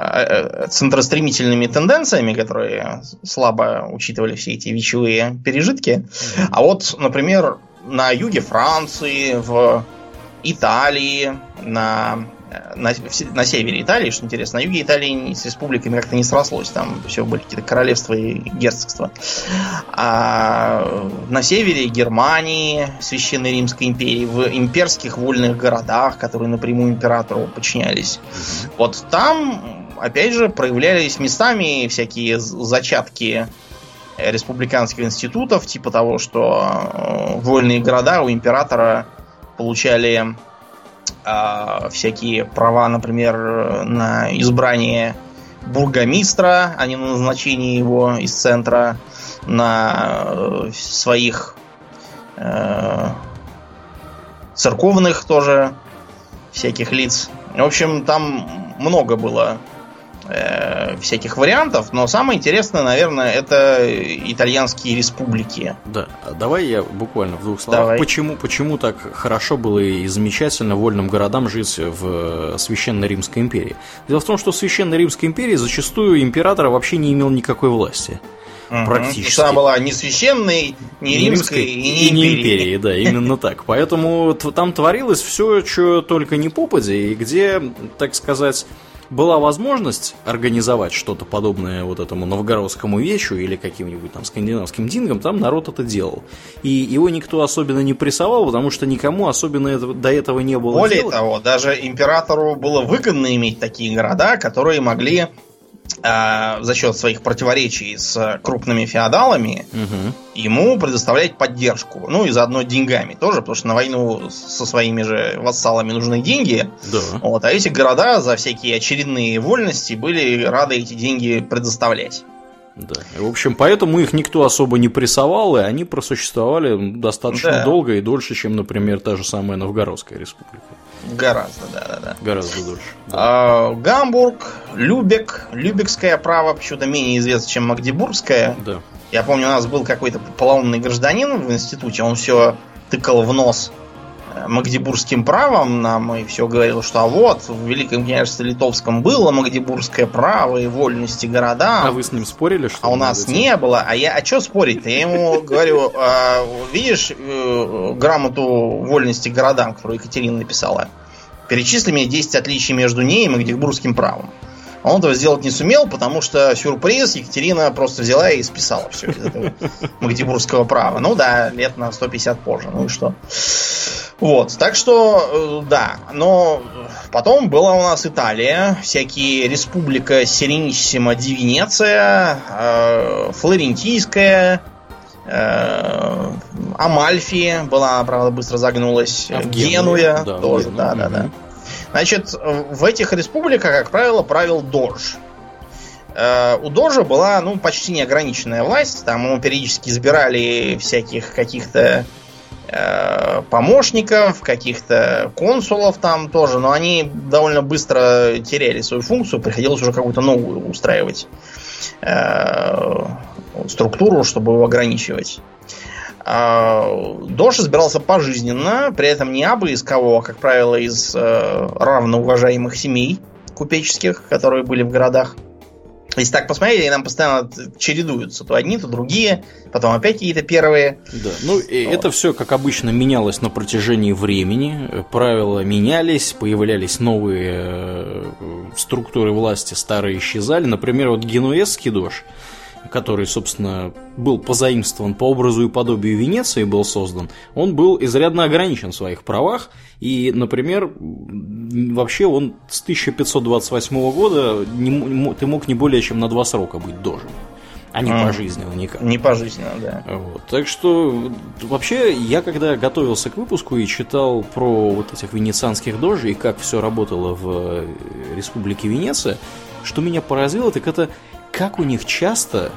э, центростремительными тенденциями, которые слабо учитывали все эти вечевые пережитки. А вот, например, на юге Франции, в Италии, на, на, на севере Италии, что интересно, на юге Италии с республиками как-то не срослось, там все были какие-то королевства и герцогства. А на севере Германии, Священной Римской империи, в имперских вольных городах, которые напрямую императору подчинялись, вот там, опять же, проявлялись местами всякие зачатки республиканских институтов, типа того, что э, вольные города у императора получали а, всякие права, например, э, на избрание бургомистра, а не на назначение его из центра, на э, своих э, церковных тоже всяких лиц. В общем, там много было э, всяких вариантов, но самое интересное, наверное, это итальянские республики. Да, давай я буквально в двух словах. Давай. Почему, почему так хорошо было и замечательно вольным городам жить в Священной Римской империи? Дело в том, что в Священной Римской империи зачастую император вообще не имел никакой власти. Практически. Она была не священной, не римской и не империей. да, именно так. Поэтому там творилось все, что только не попади, и где, так сказать, была возможность организовать что-то подобное вот этому новгородскому вечу или каким-нибудь там скандинавским дингам, там народ это делал. И его никто особенно не прессовал, потому что никому особенно этого- до этого не было Более дела. того, даже императору было выгодно иметь такие города, которые могли за счет своих противоречий с крупными феодалами Мгм. ему предоставлять поддержку. Ну и заодно деньгами тоже, потому что на войну со своими же вассалами нужны деньги. Да. Вот, а эти города за всякие очередные вольности были рады эти деньги предоставлять. Да. И, в общем, поэтому их никто особо не прессовал, и они просуществовали достаточно Да. долго и дольше, чем, например, та же самая Новгородская республика. Гораздо, да-да-да. Гораздо дольше. Да. А, Гамбург, Любек, Любекское право почему-то менее известно, чем Магдебургское. Да. Я помню, у нас был какой-то полоумный гражданин в институте, он все тыкал в нос магдебургским правом нам и все говорил, что а вот в Великом княжестве Литовском было магдебургское право и вольности городам. А вы с ним спорили, что А у нас этим? не было. А я, а что спорить-то? Я ему говорю, «А, видишь э, грамоту вольности городам, которую Екатерина написала? Перечисли мне 10 отличий между ней и магдебургским правом. Он этого сделать не сумел, потому что сюрприз Екатерина просто взяла и списала все из этого (laughs) магдебургского права. Ну да, лет на 150 позже. Ну и что? Вот, так что, э, да, но потом была у нас Италия, всякие республика Серениссима ди Венеция, э, Флорентийская, э, Амальфи была, правда, быстро загнулась, А в Генуя, да, тоже, Геную, Значит, в этих республиках, как правило, правил Дож. Э, у Дожа была, ну, почти неограниченная власть. Там ему периодически избирали всяких каких-то э, помощников, каких-то консулов там тоже, но они довольно быстро теряли свою функцию, приходилось уже какую-то новую устраивать э, структуру, чтобы его ограничивать. Э, Дож избирался пожизненно, при этом не абы из кого, а, как правило, из э, равноуважаемых семей купеческих, которые были в городах. Если так посмотреть, они нам постоянно чередуются. То одни, то другие, потом опять какие-то первые. Да, ну и вот. это все, как обычно, менялось на протяжении времени. Правила менялись, появлялись новые э, структуры власти, старые исчезали. Например, вот генуэзский дождь который, собственно, был позаимствован по образу и подобию Венеции, был создан, он был изрядно ограничен в своих правах. И, например, вообще он с 1528 года не, ты мог не более чем на два срока быть дожем. А не mm. пожизненно никак. Не пожизненно, да. Вот. Так что, вообще, я когда готовился к выпуску и читал про вот этих венецианских дожей и как все работало в э, Республике Венеция, что меня поразило, так это как у них часто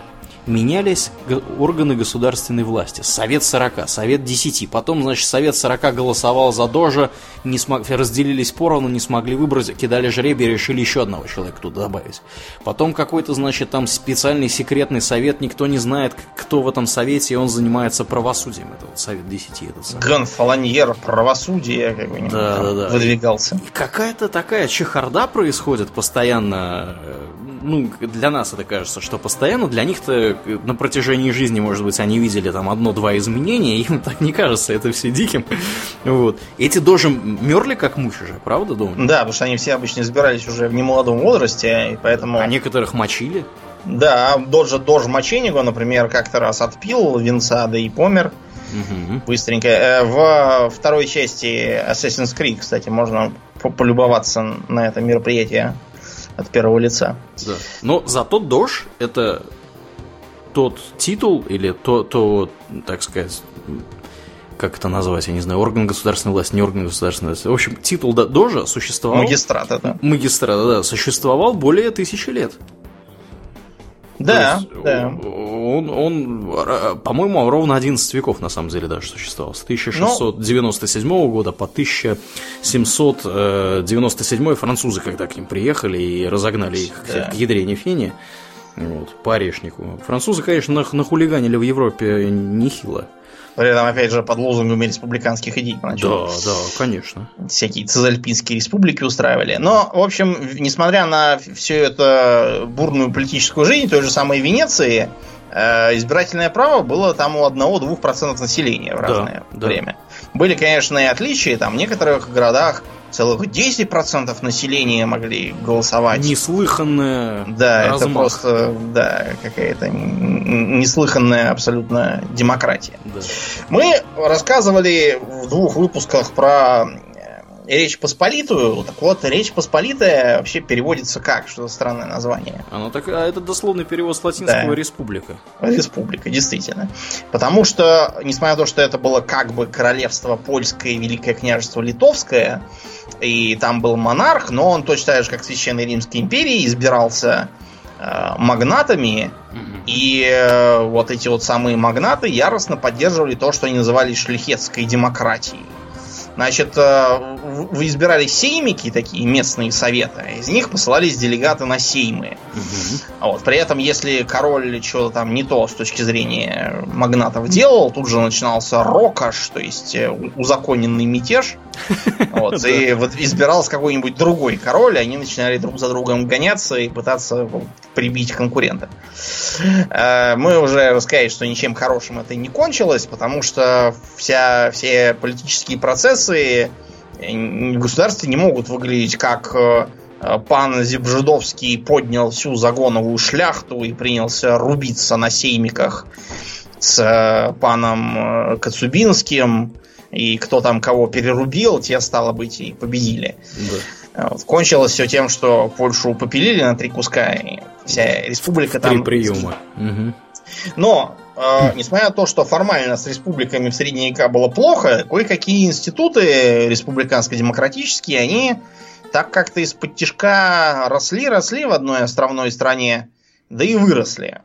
менялись органы государственной власти. Совет 40, Совет 10. Потом, значит, Совет 40 голосовал за Дожа, не смог, разделились поровну, не смогли выбрать, кидали жребий, решили еще одного человека туда добавить. Потом какой-то, значит, там специальный секретный совет, никто не знает, кто в этом совете, и он занимается правосудием. Это вот Совет 10. Этот совет. Гонфолоньер правосудия какой-нибудь да, да, да. выдвигался. Какая-то такая чехарда происходит постоянно э, ну, для нас это кажется, что постоянно, для них-то на протяжении жизни, может быть, они видели там одно-два изменения, (laughs) им так не кажется это все диким. Вот. Эти дожи мерли как мыши же, правда, думаю? Да, потому что они все обычно избирались уже в немолодом возрасте, и поэтому... А некоторых мочили? Да, Доджа Дож Моченего, например, как-то раз отпил венца, да и помер. Угу. Быстренько. Э, в второй части Assassin's Creed, кстати, можно полюбоваться на это мероприятие от первого лица. Да. Но зато Дож это тот титул или то, то, так сказать, как это назвать, я не знаю, орган государственной власти, не орган государственной власти. В общем, титул Дожа существовал... Магистрата, да. Магистрата, да, существовал более тысячи лет. Да, да. Он, он по-моему, ровно 11 веков на самом деле даже существовал. С 1697 Но... года по 1797 французы, когда к ним приехали и разогнали их да. к ядрене фени, вот, по орешнику. Французы, конечно, нахулиганили в Европе нехило. При этом, опять же, под лозунгами республиканских идей поначалу. Да, да, конечно. Всякие цезальпийские республики устраивали. Но, в общем, несмотря на всю эту бурную политическую жизнь той же самой Венеции, э, избирательное право было там у 1-2% населения в разное да, время. Да. Были, конечно, и отличия. Там в некоторых городах целых 10% населения могли голосовать. Неслыханная Да, размах. это просто да, какая-то неслыханная абсолютно демократия. Да. Мы рассказывали в двух выпусках про Речь Посполитую. Так вот, Речь Посполитая вообще переводится как? Что за странное название? Оно так, а это дословный перевод с латинского да. республика. Республика, действительно. Потому что, несмотря на то, что это было как бы королевство польское и Великое княжество литовское, и там был монарх, но он точно так же, как Священной Римской империи, избирался э, магнатами, mm-hmm. и э, вот эти вот самые магнаты яростно поддерживали то, что они называли шлихетской демократией. Значит, э, вы избирали сеймики, такие местные советы, а из них посылались делегаты на сеймы. Угу. Вот. При этом, если король что-то там не то с точки зрения магнатов делал, тут же начинался рокаш, то есть э, узаконенный мятеж. (laughs) Вот, и вот избирался какой-нибудь другой король, и они начинали друг за другом гоняться и пытаться прибить конкурента. Э, мы уже рассказали, что ничем хорошим это не кончилось, потому что вся, все политические процессы в государстве не могут выглядеть как э, пан Зебжидовский поднял всю загоновую шляхту и принялся рубиться на сеймиках с э, паном Коцубинским, и кто там кого перерубил, те, стало быть, и победили. Да. Вот. Кончилось все тем, что Польшу попилили на три куска, и вся республика там... Три приема. Но, э, несмотря на то, что формально с республиками в средние века было плохо, кое-какие институты республиканско-демократические, они так как-то из-под тяжка росли, росли в одной островной стране, да и выросли.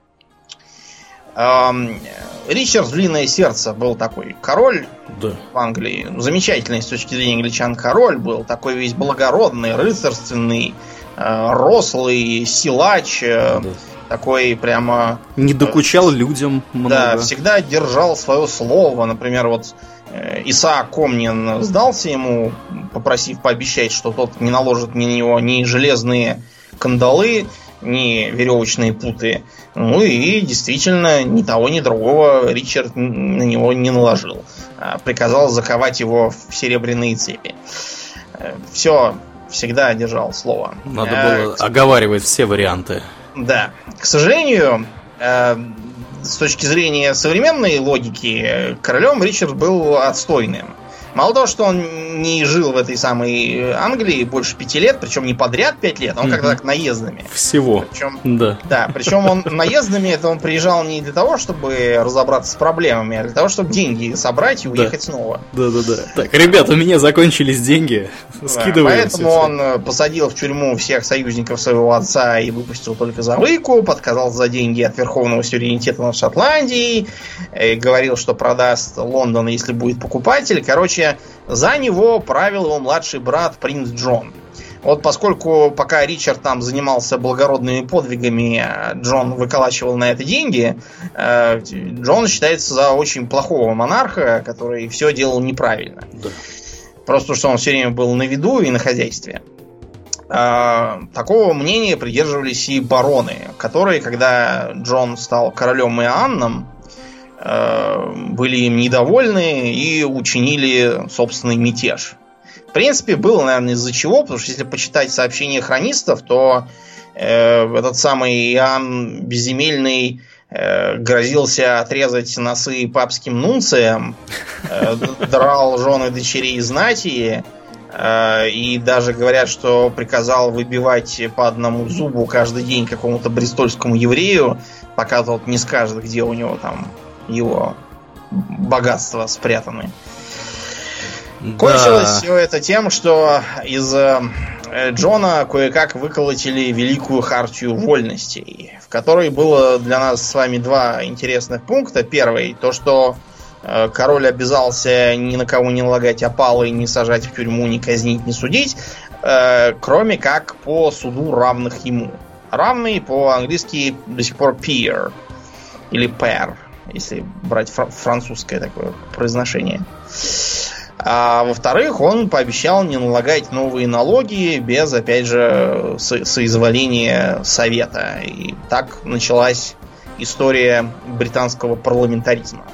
Эм, Ричард Длинное Сердце был такой король Да. в Англии. Замечательный с точки зрения англичан король был. Такой весь благородный, рыцарственный, э, рослый, силач. э, Да. Такой прямо... Не докучал людям Да, много. всегда держал свое слово. Например, вот э, Исаак Комнин сдался ему, попросив пообещать, что тот не наложит на него ни железные кандалы, ни веревочные путы. Ну и действительно, ни того, ни другого Ричард на него не наложил. А Приказал заковать его в серебряные цепи. Все, всегда держал слово. Надо Э, было оговаривать все варианты. Да. К сожалению, э, с точки зрения современной логики, королем Ричард был отстойным. Мало того, что он не жил в этой самой Англии больше пяти лет, причем не подряд пять лет, а он Мгм. как-то так наездами. Всего. Причем, Да. да, причем он наездами, это он приезжал не для того, чтобы разобраться с проблемами, а для того, чтобы деньги собрать и уехать снова. Да, да, да. Так, ребят, у меня закончились деньги. Да, Скидываемся. Поэтому он э, посадил в тюрьму всех союзников своего отца и выпустил только за выкуп, отказался за деньги от верховного суверенитета над Шотландией, э, говорил, что продаст Лондон, если будет покупатель. Короче, за него правил его младший брат принц Джон. Вот поскольку пока Ричард там занимался благородными подвигами, а Джон выколачивал на это деньги, э, Джон считается за очень плохого монарха, который все делал неправильно. Да. Просто что он все время был на виду и на хозяйстве. А, Такого мнения придерживались и бароны, которые, когда Джон стал королем Иоанном, э, были им недовольны и учинили собственный мятеж. В принципе, было, наверное, из-за чего, потому что если почитать сообщения хронистов, то э, этот самый Иоанн Безземельный э, грозился отрезать носы папским нунциям, э, (laughs) драл жены дочерей знати, э, и даже говорят, что приказал выбивать по одному зубу каждый день какому-то брестольскому еврею, пока тот не скажет, где у него там его богатства спрятаны. Кончилось все это тем, что из э, Джона кое-как выколотили Великую Хартию Вольностей, в которой было для нас с вами два интересных пункта. Первый, то, что э, король обязался ни на кого не налагать опалы, не сажать в тюрьму, не казнить, не судить, э, кроме как по суду равных ему. Равный по-английски до сих пор peer или pair, если брать фра- французское такое произношение. А во-вторых, он пообещал не налагать новые налоги без, опять же, со- соизволения Совета. И так началась история британского парламентаризма.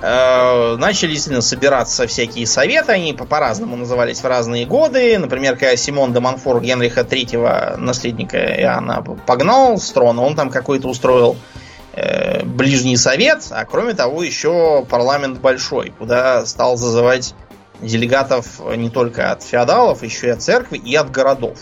Э, Начали действительно собираться всякие советы, они по- по-разному назывались в разные годы. Например, когда Симон де Монфор Генриха III, наследника Иоанна, погнал с трона, он там какой-то устроил э, ближний совет, а кроме того еще парламент большой, куда стал зазывать делегатов не только от феодалов, еще и от церкви и от городов,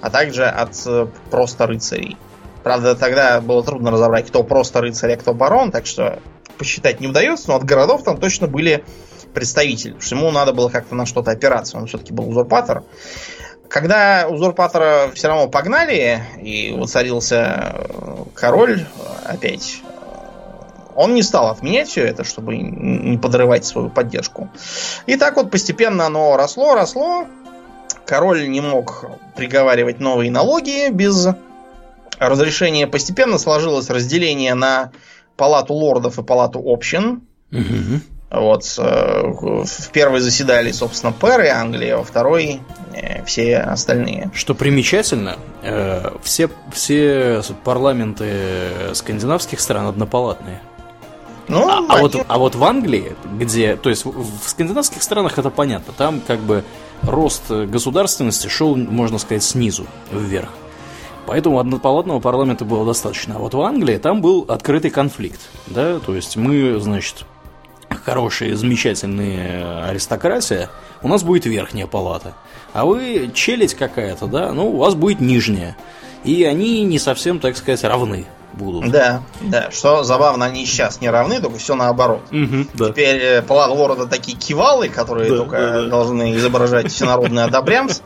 а также от э, просто рыцарей. Правда, тогда было трудно разобрать, кто просто рыцарь, а кто барон, так что посчитать не удается, но от городов там точно были представители, потому что ему надо было как-то на что-то опираться, он все-таки был узурпатор. Когда узурпатора все равно погнали, и воцарился э, король э, опять, э, он не стал отменять все это, чтобы не подрывать свою поддержку. И так вот постепенно оно росло, росло. Король не мог приговаривать новые налоги без разрешения. Постепенно сложилось разделение на палату лордов и палату общин. Мгм. Вот э, в первой заседали, собственно, пэры Англии, а во второй э, все остальные. Что примечательно, э, все, все парламенты скандинавских стран однопалатные. Ну, А, а вот, а вот в Англии, где, то есть в скандинавских странах это понятно, там как бы рост государственности шел, можно сказать, снизу вверх. Поэтому однопалатного парламента было достаточно. А вот в Англии там был открытый конфликт. Да? То есть мы, значит, хорошие, замечательные аристократия, у нас будет верхняя палата. А вы челядь какая-то, да, ну, у вас будет нижняя. И они не совсем, так сказать, равны будут. Да, да. Что забавно, они сейчас не равны, только все наоборот. Мгм, да. Теперь э, план лорда такие кивалы, которые Да, только да, да. должны изображать всенародный одобрямс.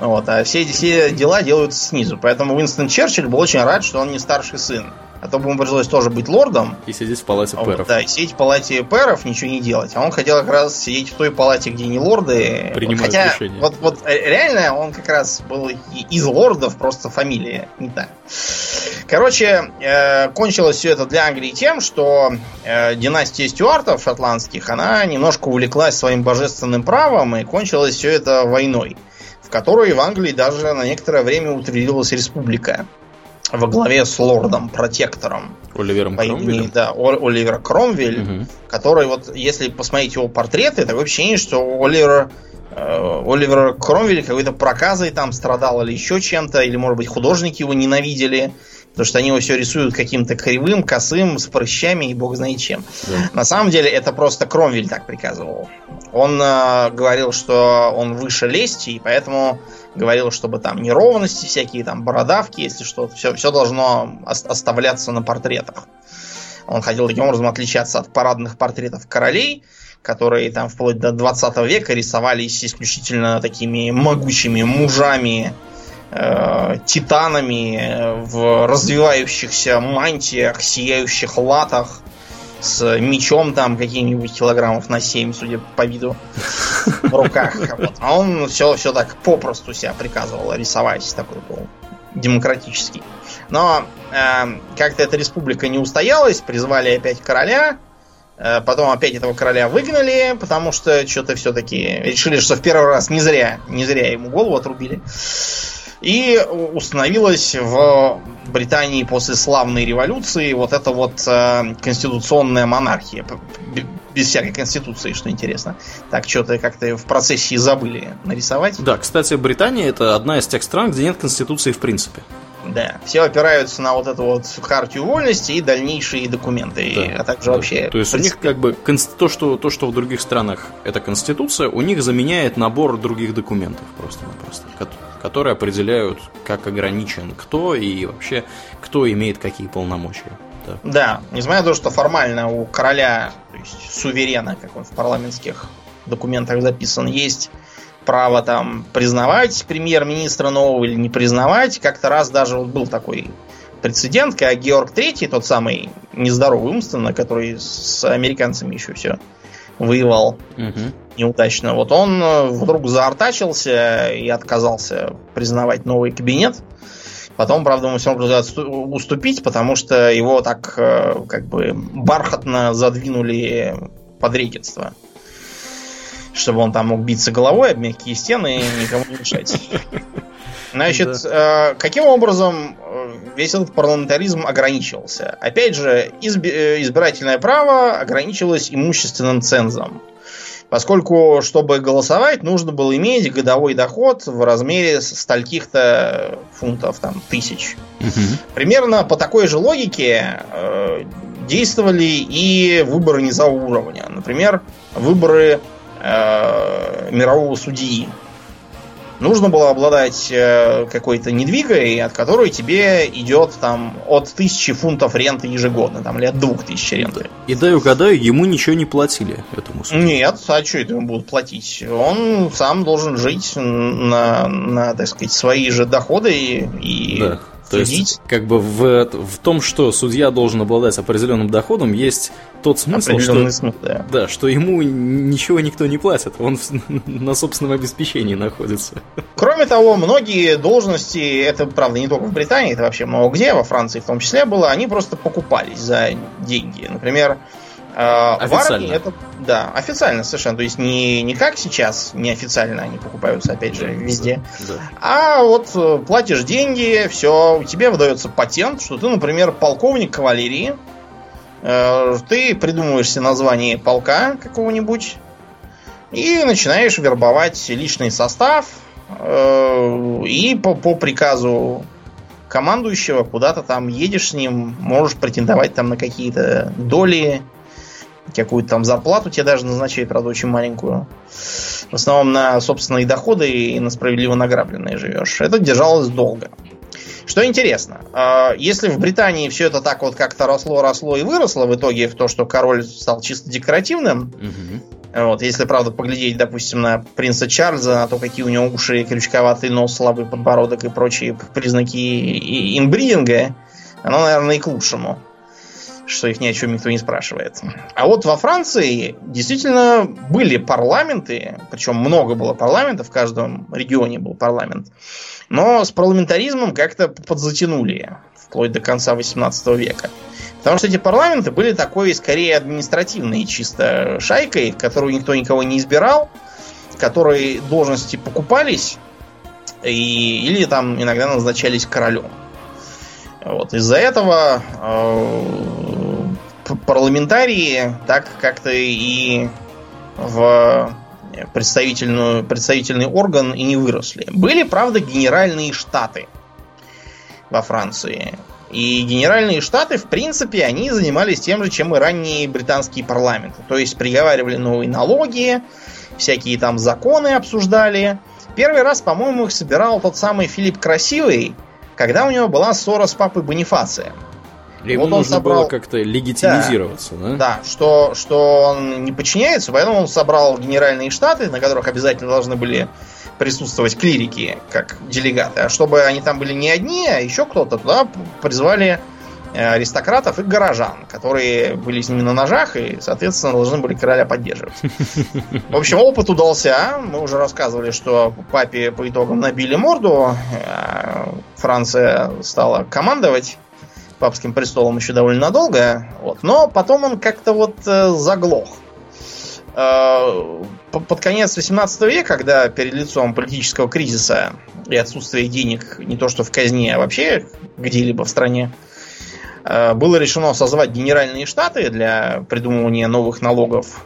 Вот, а все все дела делаются снизу. Поэтому Уинстон Черчилль был очень рад, что он не старший сын. А то бы ему пришлось тоже быть лордом, И сидеть в палате вот, пэров. да, и сидеть в палате пэров, ничего не делать. А он хотел как раз сидеть в той палате, где не лорды. Принимают Хотя, решения. вот, вот э, реально он как раз был из лордов, просто фамилия не та. Короче, э, кончилось все это для Англии тем, что э, династия стюартов шотландских, она немножко увлеклась своим божественным правом, и кончилось все это войной, в которой в Англии даже на некоторое время утвердилась республика во главе с лордом-протектором Оливером по имени Кромвелем. да, О- Оливер Кромвель, Мгм. который вот, если посмотреть его портреты, такое ощущение, что Оливер, э, Оливер Кромвель какой-то проказой там страдал или еще чем-то, или, может быть, художники его ненавидели, потому что они его все рисуют каким-то кривым, косым, с прыщами и бог знает чем. Да. На самом деле это просто Кромвель так приказывал. Он э, говорил, что он выше лести, и поэтому говорил, чтобы там неровности всякие, там бородавки, если что-то, все, все должно ос- оставляться на портретах. Он хотел таким образом отличаться от парадных портретов королей, которые там вплоть до 20 века рисовались исключительно такими могучими мужами, э, титанами э, в развивающихся мантиях, сияющих латах, с мечом там каким-нибудь килограммов на 7, судя по виду, в руках. (laughs) Вот. А он все, все так попросту себя приказывал рисовать, такой был демократический. Но э, как-то эта республика не устоялась, призвали опять короля, э, потом опять этого короля выгнали, потому что что-то все-таки решили, что в первый раз не зря, не зря ему голову отрубили. И установилась в Британии после славной революции вот эта вот э, конституционная монархия. Без всякой конституции, что интересно. Так, что-то как-то в процессе забыли нарисовать. Да, кстати, Британия это одна из тех стран, где нет конституции в принципе. Да. Все опираются на вот эту вот хартию вольности и дальнейшие документы, Да. а также Да. вообще... То есть у них как бы то, что, то, что в других странах это конституция, у них заменяет набор других документов просто-напросто, ко- которые определяют, как ограничен кто и вообще кто имеет какие полномочия. Да. Да, несмотря на то, что формально у короля, то есть суверена, как он в парламентских документах записан, есть право там признавать премьер-министра нового или не признавать. Как-то раз даже вот был такой прецедент, когда Георг III, тот самый нездоровый умственно, который с американцами еще все воевал Мгм. неудачно, вот он э, вдруг заортачился и отказался признавать новый кабинет. Потом, правда, ему все равно уступить, потому что его так э, как бы бархатно задвинули под регенство. Чтобы он там мог биться головой об мягкие стены и никому не мешать. (laughs) Значит, э, каким образом э, весь этот парламентаризм ограничивался? Опять же, изби- э, избирательное право ограничивалось имущественным цензом. Поскольку, чтобы голосовать, нужно было иметь годовой доход в размере стольких-то фунтов, там, тысяч. Мгм. Примерно по такой же логике э, действовали и выборы низового уровня. Например, выборы э, мирового судьи. Нужно было обладать э, какой-то недвигой, от которой тебе идет там от тысячи фунтов ренты ежегодно, там, или от двух тысяч ренты. И дай угадаю, ему ничего не платили этому суду. Нет, а что это ему будут платить? Он сам должен жить на, на так сказать, свои же доходы и, и Да. То есть, как бы в, в том, что судья должен обладать определенным доходом, есть тот смысл, что, смысл, да. да, что ему ничего никто не платит, он в- (laughs) на собственном обеспечении находится. Кроме того, многие должности, это правда не только в Британии, это вообще много где, во Франции в том числе было, они просто покупались за деньги. Например, в Официально. армии это да, официально совершенно. То есть не, не как сейчас, неофициально они покупаются, опять же, везде. Да. А вот э, платишь деньги, все, тебе выдается патент, что ты, например, полковник кавалерии, э, ты придумываешь себе название полка какого-нибудь и начинаешь вербовать личный состав э, и по, по приказу командующего куда-то там едешь с ним, можешь претендовать там на какие-то доли, какую-то там зарплату тебе даже назначают, правда, очень маленькую. В основном на собственные доходы и на справедливо награбленные живешь. Это держалось долго. Что интересно, э, если в Британии все это так вот как-то росло, росло и выросло в итоге в то, что король стал чисто декоративным, угу. вот, если, правда, поглядеть, допустим, на принца Чарльза, на то, какие у него уши, крючковатый нос, слабый подбородок и прочие признаки инбридинга, оно, наверное, и к лучшему что их ни о чем никто не спрашивает. А вот во Франции действительно были парламенты, причем много было парламентов, в каждом регионе был парламент, но с парламентаризмом как-то подзатянули вплоть до конца 18 века. Потому что эти парламенты были такой, скорее, административной чисто шайкой, которую никто никого не избирал, в которой должности покупались и, или там иногда назначались королем. Вот. Из-за этого э, парламентарии так как-то и в представительную, представительный орган и не выросли. Были, правда, генеральные штаты во Франции. И генеральные штаты, в принципе, они занимались тем же, чем и ранние британские парламенты. То есть приговаривали новые налоги, всякие там законы обсуждали. Первый раз, по-моему, их собирал тот самый Филипп Красивый, когда у него была ссора с папой Бонифацием. Ему вот нужно собрал... было как-то легитимизироваться, да? Да, да что, что он не подчиняется, поэтому он собрал генеральные штаты, на которых обязательно должны были присутствовать клирики, как делегаты. А чтобы они там были не одни, а еще кто-то, туда призвали аристократов и горожан, которые были с ними на ножах и, соответственно, должны были короля поддерживать. В общем, опыт удался. Мы уже рассказывали, что папе по итогам набили морду. Э, Франция стала командовать папским престолом еще довольно надолго, вот, но потом он как-то вот э, заглох. Э, под конец 18 века, когда перед лицом политического кризиса и отсутствия денег не то что в казне, а вообще где-либо в стране, э, было решено созвать генеральные штаты для придумывания новых налогов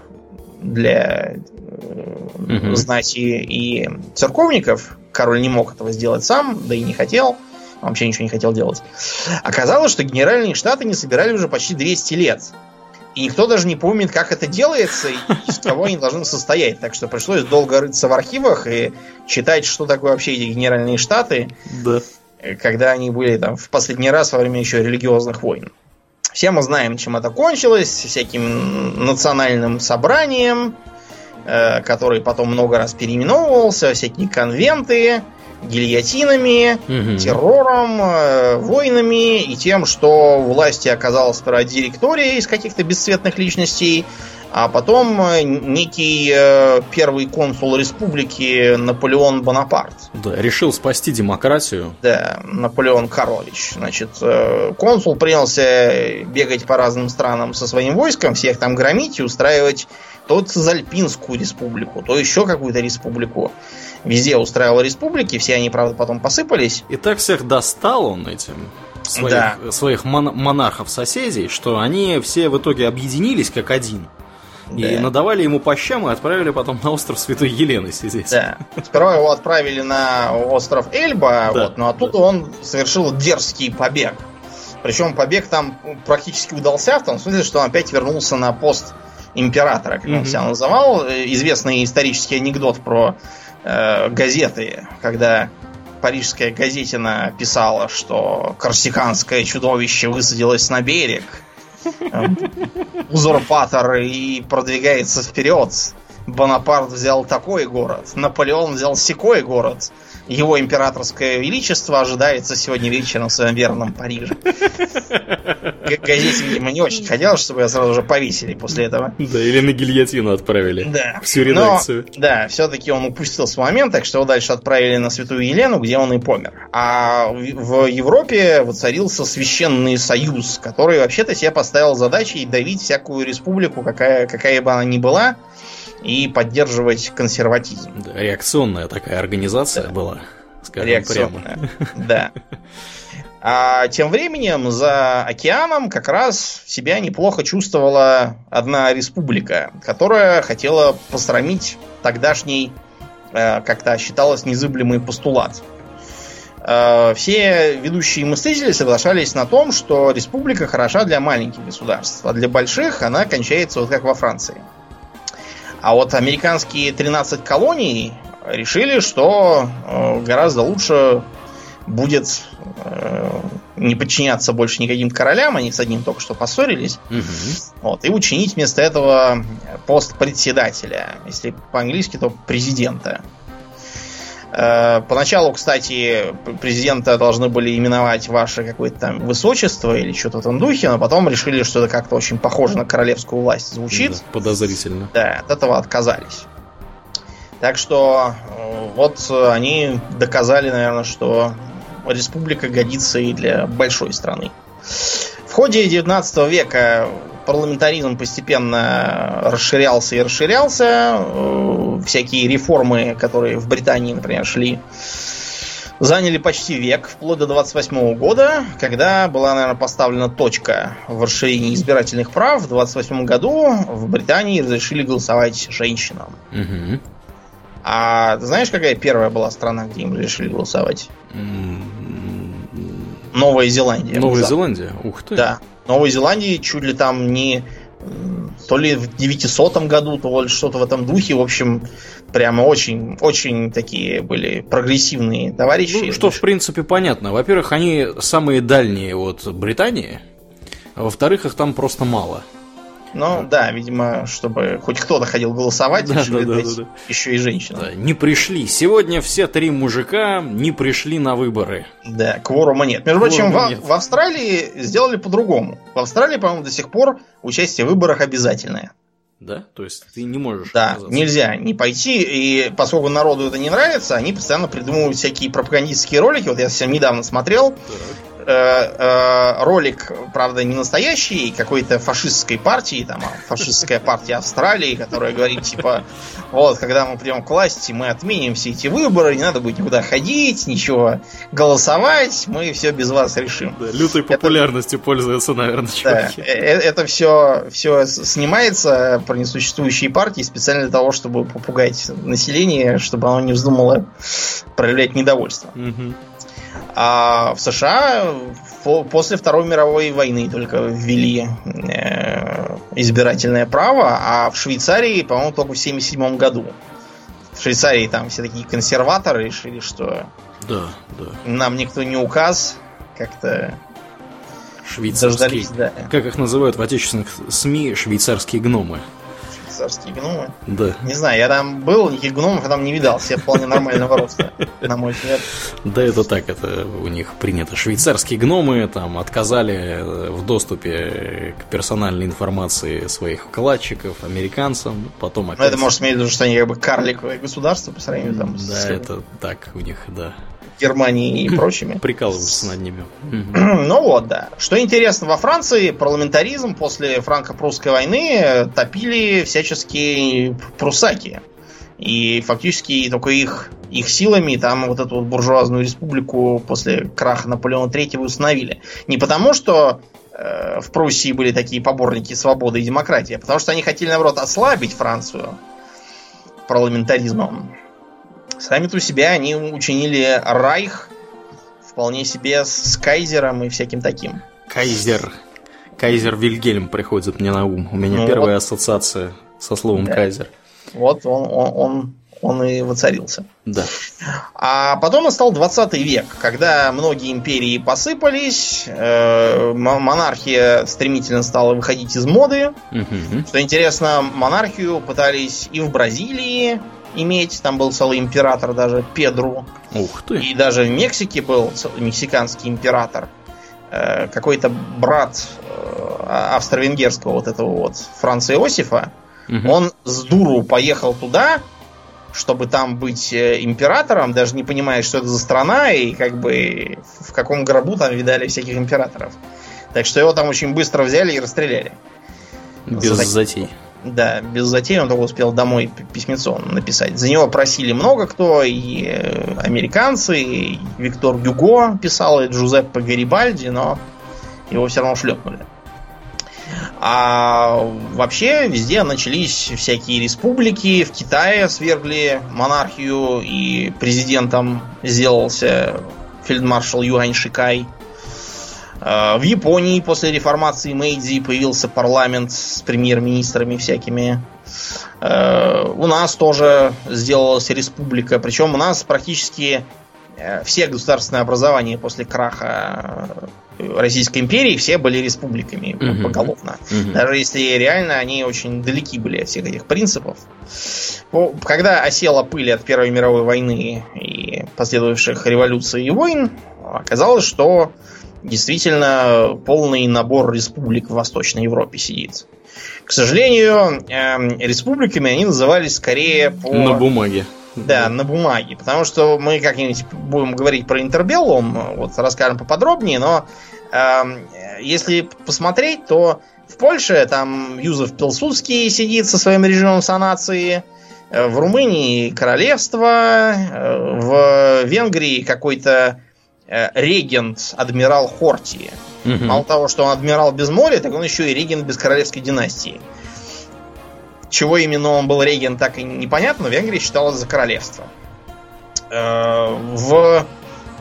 для угу. знати и церковников. Король не мог этого сделать сам, да и не хотел вообще ничего не хотел делать. Оказалось, что генеральные штаты не собирали уже почти 200 лет. И никто даже не помнит, как это делается и из кого они должны состоять. Так что пришлось долго рыться в архивах и читать, что такое вообще эти генеральные штаты. Да. Когда они были там в последний раз во время еще религиозных войн. Все мы знаем, чем это кончилось. Всяким национальным собранием, э, который потом много раз переименовывался, всякие конвенты, гильотинами, угу. террором, э, войнами и тем, что власти оказалась сперва директория из каких-то бесцветных личностей, а потом э, некий э, первый консул республики Наполеон Бонапарт. Да, решил спасти демократию. Да, Наполеон Карлович. Значит, э, консул принялся бегать по разным странам со своим войском, всех там громить и устраивать то Цезальпинскую республику, то еще какую-то республику везде устраивал республики, все они, правда, потом посыпались. И так всех достал он этим своих, да. своих мон- монархов-соседей, что они все в итоге объединились как один. Да. И надавали ему по щам и отправили потом на остров Святой Елены сидеть. Да. Сперва его отправили на остров Эльба, да. вот, но оттуда да. он совершил дерзкий побег. Причем побег там практически удался, в том смысле, что он опять вернулся на пост императора, как mm-hmm. он себя называл. Известный исторический анекдот про э, газеты, когда парижская газетина писала, что корсиканское чудовище высадилось на берег, узурпатор и продвигается вперед. Бонапарт взял такой город, Наполеон взял секой город, его императорское величество ожидается сегодня вечером в своем верном Париже. (laughs) Газете, видимо, не очень хотелось, чтобы я сразу же повесили после этого. Да, или на гильотину отправили. Да. Всю редакцию. Но, да, все-таки он упустил свой момент, так что его дальше отправили на Святую Елену, где он и помер. А в Европе воцарился священный союз, который вообще-то себе поставил задачей давить всякую республику, какая, какая бы она ни была, и поддерживать консерватизм. Да, реакционная такая организация да. была, скажем реакционная. прямо. (laughs) Да. А тем временем за океаном как раз себя неплохо чувствовала одна республика, которая хотела посрамить тогдашний, э, как-то считалось, незыблемый постулат. Э, все ведущие мыслители соглашались на том, что республика хороша для маленьких государств, а для больших она кончается вот как во Франции. А вот американские 13 колоний решили, что э, гораздо лучше будет э, не подчиняться больше никаким королям, они с одним только что поссорились, Мгм. вот, и учинить вместо этого пост председателя, если по-английски, то президента. Э, Поначалу, кстати, президента должны были именовать ваше какое-то там высочество или что-то в этом духе, но потом решили, что это как-то очень похоже на королевскую власть звучит. Подозрительно. Да, от этого отказались. Так что э, вот э, они доказали, наверное, что республика годится и для большой страны. В ходе 19 века парламентаризм постепенно расширялся и расширялся. Э, Всякие реформы, которые в Британии, например, шли, заняли почти век, вплоть до 28 года, когда была, наверное, поставлена точка в расширении избирательных прав. В 28 году в Британии разрешили голосовать женщинам. Мгм. А ты знаешь, какая первая была страна, где им разрешили голосовать? Новая Зеландия. Новая внезапно. Зеландия? Ух ты. Да. Новой Зеландии чуть ли там не то ли в 900 году, то ли что-то в этом духе. В общем, прямо очень, очень такие были прогрессивные товарищи. Ну, что, в принципе, понятно. Во-первых, они самые дальние от Британии, а во-вторых, их там просто мало. Ну, да, видимо, чтобы хоть кто-то ходил голосовать, Да, да, да, да, еще и женщинам. Да, Не пришли. Сегодня все три мужика не пришли на выборы. Да, кворума нет. Между прочим, в, в Австралии сделали по-другому. В Австралии, по-моему, до сих пор участие в выборах обязательное. Да? То есть ты не можешь Да, нельзя не пойти, и поскольку народу это не нравится, они постоянно придумывают всякие пропагандистские ролики. Вот я совсем недавно смотрел Так. Э, э, ролик, правда, не настоящий, какой-то фашистской партии, там, а фашистская партия Австралии, которая говорит, типа, вот, когда мы придем к власти, мы отменим все эти выборы, не надо будет никуда ходить, ничего голосовать, мы все без вас решим. Да, лютой популярностью пользуются, наверное, Да, чуваки. э- э- это все, все снимается про несуществующие партии специально для того, чтобы попугать население, чтобы оно не вздумало проявлять недовольство. Мгм. А в США после Второй мировой войны только ввели э, избирательное право, а в Швейцарии, по-моему, только в 1977 году. В Швейцарии там все такие консерваторы решили, что Да, да. нам никто не указ, как-то Швейцарские. дождались, да, Как их называют в отечественных СМИ, швейцарские гномы. Швейцарские гномы. Да. Не знаю, я там был, никаких гномов я там не видал, все вполне нормального роста, на мой взгляд. Да, это так, это у них принято. Швейцарские гномы там отказали э, в доступе к персональной информации своих вкладчиков американцам, потом опять... Но это может иметь в виду, что они как бы карликовое государство по сравнению там, с Да, это так у них, да. Германией и прочими. (laughs) Прикалываются над ними. Ну вот, да. Что интересно, во Франции парламентаризм после франко-прусской войны топили всяческие прусаки. И фактически только их, их силами там вот эту вот буржуазную республику после краха Наполеона III установили. Не потому, что э, в Пруссии были такие поборники свободы и демократии, а потому что они хотели, наоборот, ослабить Францию парламентаризмом. Сами-то у себя они учинили райх вполне себе с, кайзером и всяким таким. Кайзер. Кайзер Вильгельм приходит мне на ум. У меня Ну первая ассоциация со словом Да. кайзер. Вот он, он, он, он и воцарился. Да. А потом настал 20 век, когда многие империи посыпались, э, монархия стремительно стала выходить из моды. Мгм. Что интересно, монархию пытались и в Бразилии иметь, там был целый император даже Педру, Ух ты. и даже в Мексике был мексиканский император, Э, какой-то брат э, австро-венгерского вот этого вот Франца Иосифа, Мгм. он с дуру поехал туда, чтобы там быть э, императором, даже не понимая, что это за страна, и как бы в каком гробу там видали всяких императоров. Так что его там очень быстро взяли и расстреляли. Без за- затей. Да, без затей он только успел домой письмецо написать. За него просили много кто, и э, американцы, и Виктор Гюго писал, и Джузеппе Гарибальди, но его все равно шлепнули. А вообще везде начались всякие республики. В Китае свергли монархию, и президентом сделался фельдмаршал Юань Шикай. Э, В Японии после реформации Мэйдзи появился парламент с премьер-министрами всякими. Э, У нас тоже сделалась республика. Причем у нас практически э, все государственные образования после краха э, Российской империи все были республиками Мгм. поголовно. Мгм. Даже если реально они очень далеки были от всех этих принципов. По- Когда осела пыль от Первой мировой войны и последовавших революций и войн, оказалось, что действительно полный набор республик в Восточной Европе сидит. К сожалению, эм, республиками они назывались скорее по... На бумаге. Да, на бумаге. Потому что мы как-нибудь будем говорить про интербеллум, вот расскажем поподробнее, но эм, если посмотреть, то в Польше там Юзеф Пилсудский сидит со своим режимом санации, э, в Румынии королевство, э, в Венгрии какой-то э, регент, адмирал Хортии. Мгм. Мало того, что он адмирал без моря, так он еще и регент без королевской династии. Чего именно он был регент, так и непонятно, но Венгрия считалась за королевство. Э, В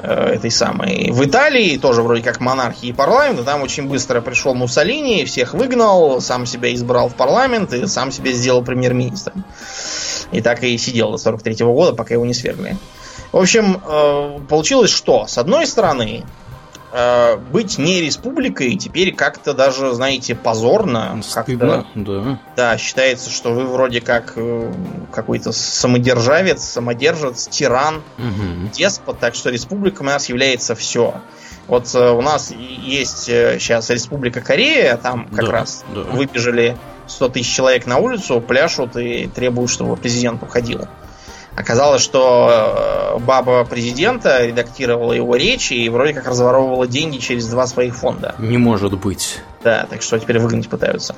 э, этой самой в Италии тоже вроде как монархии и парламент, и там очень быстро пришел Муссолини, всех выгнал, сам себя избрал в парламент и сам себя сделал премьер-министром. И так и сидел до 43 года, пока его не свергли. В общем, э, получилось что? С одной стороны, э, быть не республикой теперь как-то даже, знаете, позорно. Стыдно, да. да, считается, что вы вроде как э, какой-то самодержавец, самодержец, тиран, Мгм. деспот, так что республика у нас является все. Вот у нас есть сейчас Республика Корея, там как Да, раз да. выбежали 100 тысяч человек на улицу, пляшут и требуют, чтобы президент уходил. Оказалось, что э, баба президента редактировала его речи и вроде как разворовывала деньги через два своих фонда. Не может быть. Да, так что теперь выгнать пытаются.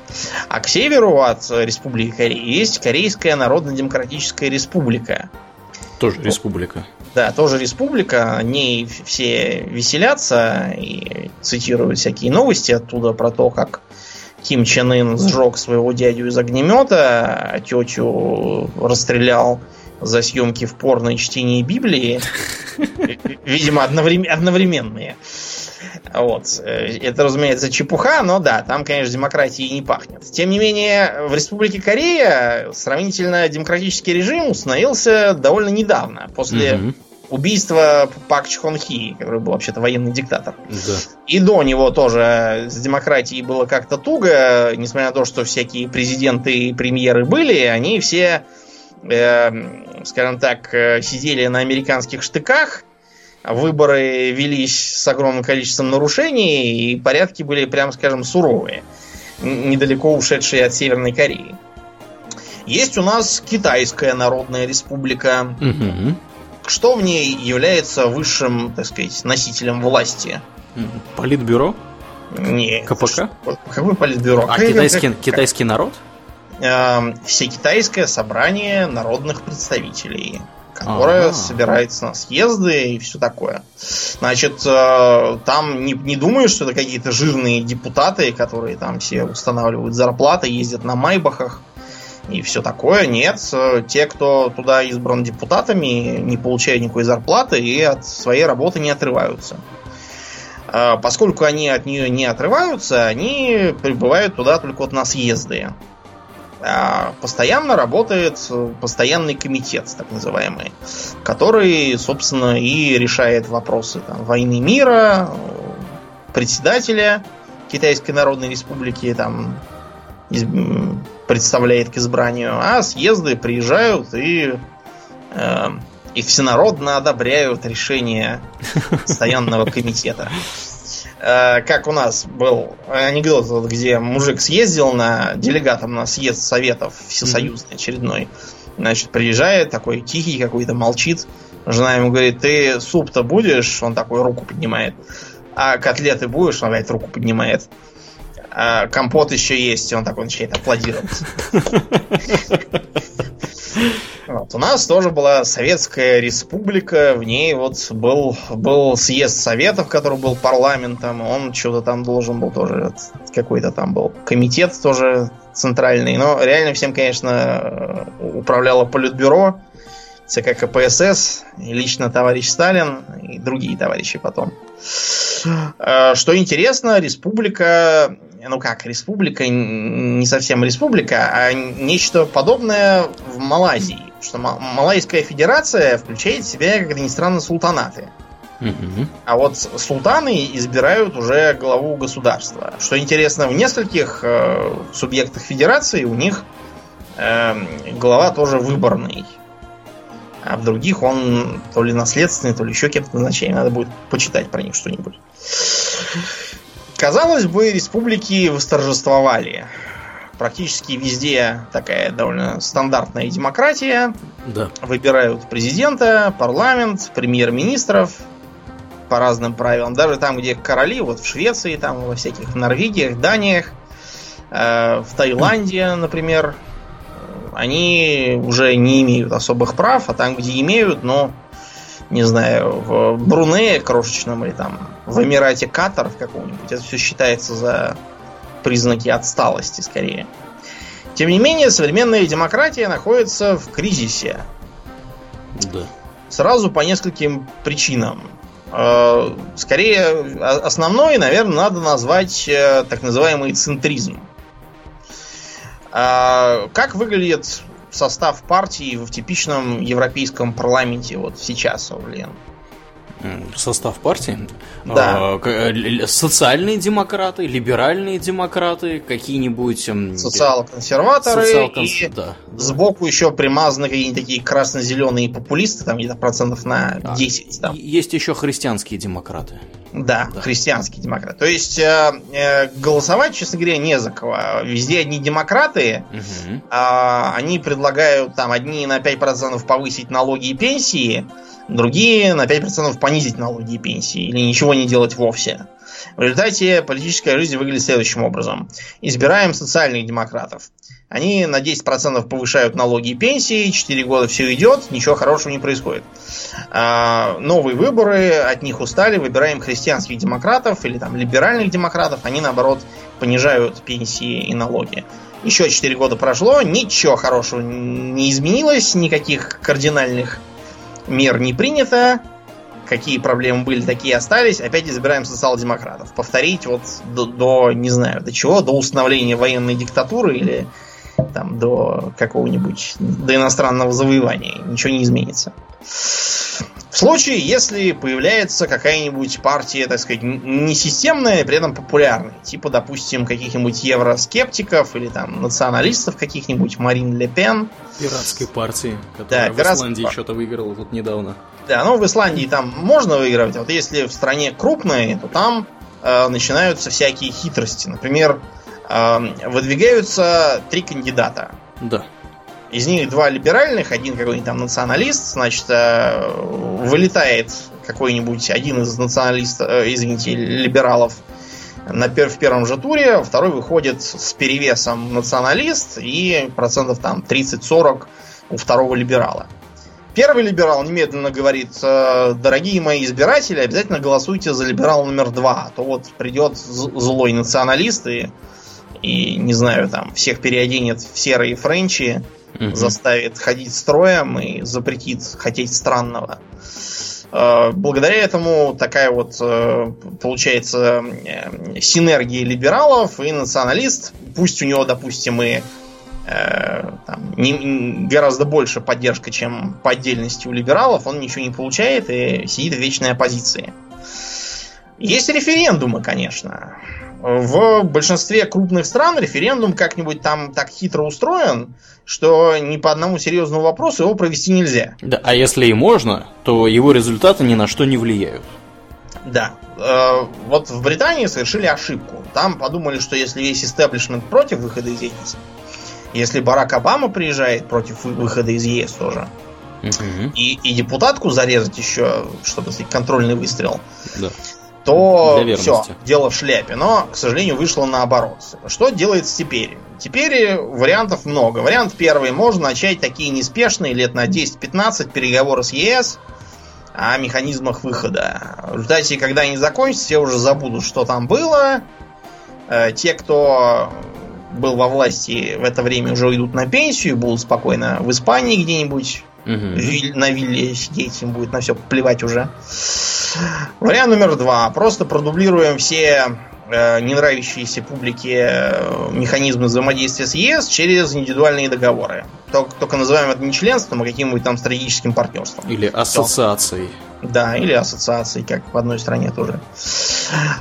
А к северу от Республики Корея есть Корейская Народно-Демократическая Республика. Тоже республика. Да, тоже республика, о ней все веселятся и цитируют всякие новости оттуда про то, как Ким Чен Ын сжег своего дядю из огнемета, а тетю расстрелял за съемки в порно и чтение Библии. Видимо, одноврем- одновременные. Вот. Э, Это, разумеется, чепуха, но да, там, конечно, демократии не пахнет. Тем не менее, в Республике Корея сравнительно демократический режим установился довольно недавно, после Мгм. убийства Пак Чхон Хи, который был вообще-то военный диктатор. Да. И до него тоже с демократией было как-то туго, несмотря на то, что всякие президенты и премьеры были, они все, э, скажем так, э, сидели на американских штыках, выборы велись с огромным количеством нарушений, и порядки были, прям скажем, суровые, недалеко ушедшие от Северной Кореи. Есть у нас Китайская Народная Республика, Мгм. что в ней является высшим, так сказать, носителем власти. Политбюро? Не. КПК? Какой политбюро? А Какой- китайский, как- китайский народ? Эм, Всекитайское собрание народных представителей, которое Ага. собирается на съезды и все такое. Значит, э, там не, не думаю, что это какие-то жирные депутаты, которые там все устанавливают зарплаты, ездят на майбахах и все такое. Нет, э, те, кто туда избран депутатами, не получают никакой зарплаты и от своей работы не отрываются. Э, Поскольку они от нее не отрываются, они прибывают туда только вот на съезды. А Постоянно работает э, постоянный комитет, так называемый, который, собственно, и решает вопросы там, войны мира, э, председателя Китайской Народной Республики там из- представляет к избранию, а съезды приезжают и э, и всенародно одобряют решение (laughs) постоянного комитета. Э, Как у нас был анекдот, где мужик съездил на делегатом на съезд советов всесоюзный очередной. Значит, приезжает, такой тихий какой-то, молчит. Жена ему говорит, ты суп-то будешь? Он такой руку поднимает. А котлеты будешь? Он опять руку поднимает. А компот еще есть, и он такой начинает аплодировать. (laughs) Вот. У нас тоже была Советская Республика, в ней вот был, был съезд Советов, который был парламентом, он что-то там должен был тоже, какой-то там был комитет тоже центральный, но реально всем, конечно, управляло Политбюро, ЦК КПСС, лично товарищ Сталин и другие товарищи потом. Э, Что интересно, республика, ну как, республика, не совсем республика, а нечто подобное в Малайзии что Малайская Федерация включает в себя, как это ни странно, султанаты. Угу. А вот султаны избирают уже главу государства. Что интересно, в нескольких э, субъектах федерации у них э, глава тоже выборный. А в других он то ли наследственный, то ли еще кем-то назначение. Надо будет почитать про них что-нибудь. Казалось бы, республики восторжествовали. Практически везде такая довольно стандартная демократия. Да. Выбирают президента, парламент, премьер-министров, по разным правилам. Даже там, где короли, вот в Швеции, там во всяких Норвегиях, Даниях, э, в Таиланде, например, они уже не имеют особых прав, а там, где имеют, но не знаю, в Брунее крошечном или там в Эмирате Катар в каком-нибудь, это все считается за признаки отсталости скорее. Тем не менее, современная демократия находится в кризисе. Да. Сразу по нескольким причинам. Э, скорее, основной, наверное, надо назвать э, так называемый центризм. А, как выглядит состав партии в типичном европейском парламенте вот сейчас, Лен? Состав партии? Да. А, социальные демократы, либеральные демократы, какие-нибудь... Социал-консерваторы социал и да, да. сбоку еще примазаны какие-нибудь такие красно-зеленые популисты, там где-то процентов на 10. Там. Есть еще христианские демократы. Да, да. христианские демократы. То есть э, э, голосовать, честно говоря, не за кого. Везде одни демократы, угу. э, они предлагают там одни на 5% повысить налоги и пенсии, Другие на 5% понизить налоги и пенсии или ничего не делать вовсе. В результате политическая жизнь выглядит следующим образом. Избираем социальных демократов. Они на 10% повышают налоги и пенсии, 4 года все идет, ничего хорошего не происходит. А, новые выборы, от них устали, выбираем христианских демократов или там либеральных демократов, они наоборот понижают пенсии и налоги. Еще 4 года прошло, ничего хорошего не изменилось, никаких кардинальных мер не принято, какие проблемы были, такие остались. Опять избираем социал-демократов. Повторить вот до, до, не знаю, до чего, до установления военной диктатуры или там до какого-нибудь, до иностранного завоевания. Ничего не изменится. В случае, если появляется какая-нибудь партия, так сказать, не системная, при этом популярная, типа, допустим, каких-нибудь евроскептиков или там националистов каких-нибудь, Марин Ле Пен. Пиратской партии, которая да, в Исландии пар... что-то выиграла тут недавно. Да, ну в Исландии там можно выигрывать, а вот если в стране крупные, то там э, начинаются всякие хитрости. Например, выдвигаются три кандидата. Да. Из них два либеральных, один какой-нибудь там националист, значит, э, вылетает какой-нибудь один из националистов, э, извините, либералов на пер в первом же туре, второй выходит с перевесом националист и процентов там 30-40 у второго либерала. Первый либерал немедленно говорит, «Э, дорогие мои избиратели, обязательно голосуйте за либерал номер два, а то вот придет злой националист и, и не знаю, там, всех переоденет в серые френчи, угу. заставит ходить строем и запретит хотеть странного. Э, благодаря этому такая вот э, получается э, синергия либералов и националист. Пусть у него, допустим, и там, не, гораздо больше поддержка, чем по отдельности у либералов, он ничего не получает и сидит в вечной оппозиции. Есть референдумы, конечно. В большинстве крупных стран референдум как-нибудь там так хитро устроен, что ни по одному серьезному вопросу его провести нельзя. Да, а если и можно, то его результаты ни на что не влияют. Да. Э, вот в Британии совершили ошибку. Там подумали, что если весь истеблишмент против выхода из ЕС, если Барак Обама приезжает против выхода из ЕС тоже, угу. и, и депутатку зарезать еще, чтобы контрольный выстрел, да то все, дело в шляпе. Но, к сожалению, вышло наоборот. Что делается теперь? Теперь вариантов много. Вариант первый. Можно начать такие неспешные, лет на 10-15, переговоры с ЕС о механизмах выхода. Результате, когда они закончатся, все уже забудут, что там было. Э, те, кто был во власти в это время, уже уйдут на пенсию, будут спокойно в Испании где-нибудь Угу. На вилле сидеть, им будет на все плевать уже. Вариант номер два. Просто продублируем все э, не нравящиеся публике э, механизмы взаимодействия с ЕС через индивидуальные договоры. только, только называем это не членством, а каким-нибудь там стратегическим партнерством. Или ассоциацией. Да, или ассоциацией, как в одной стране тоже.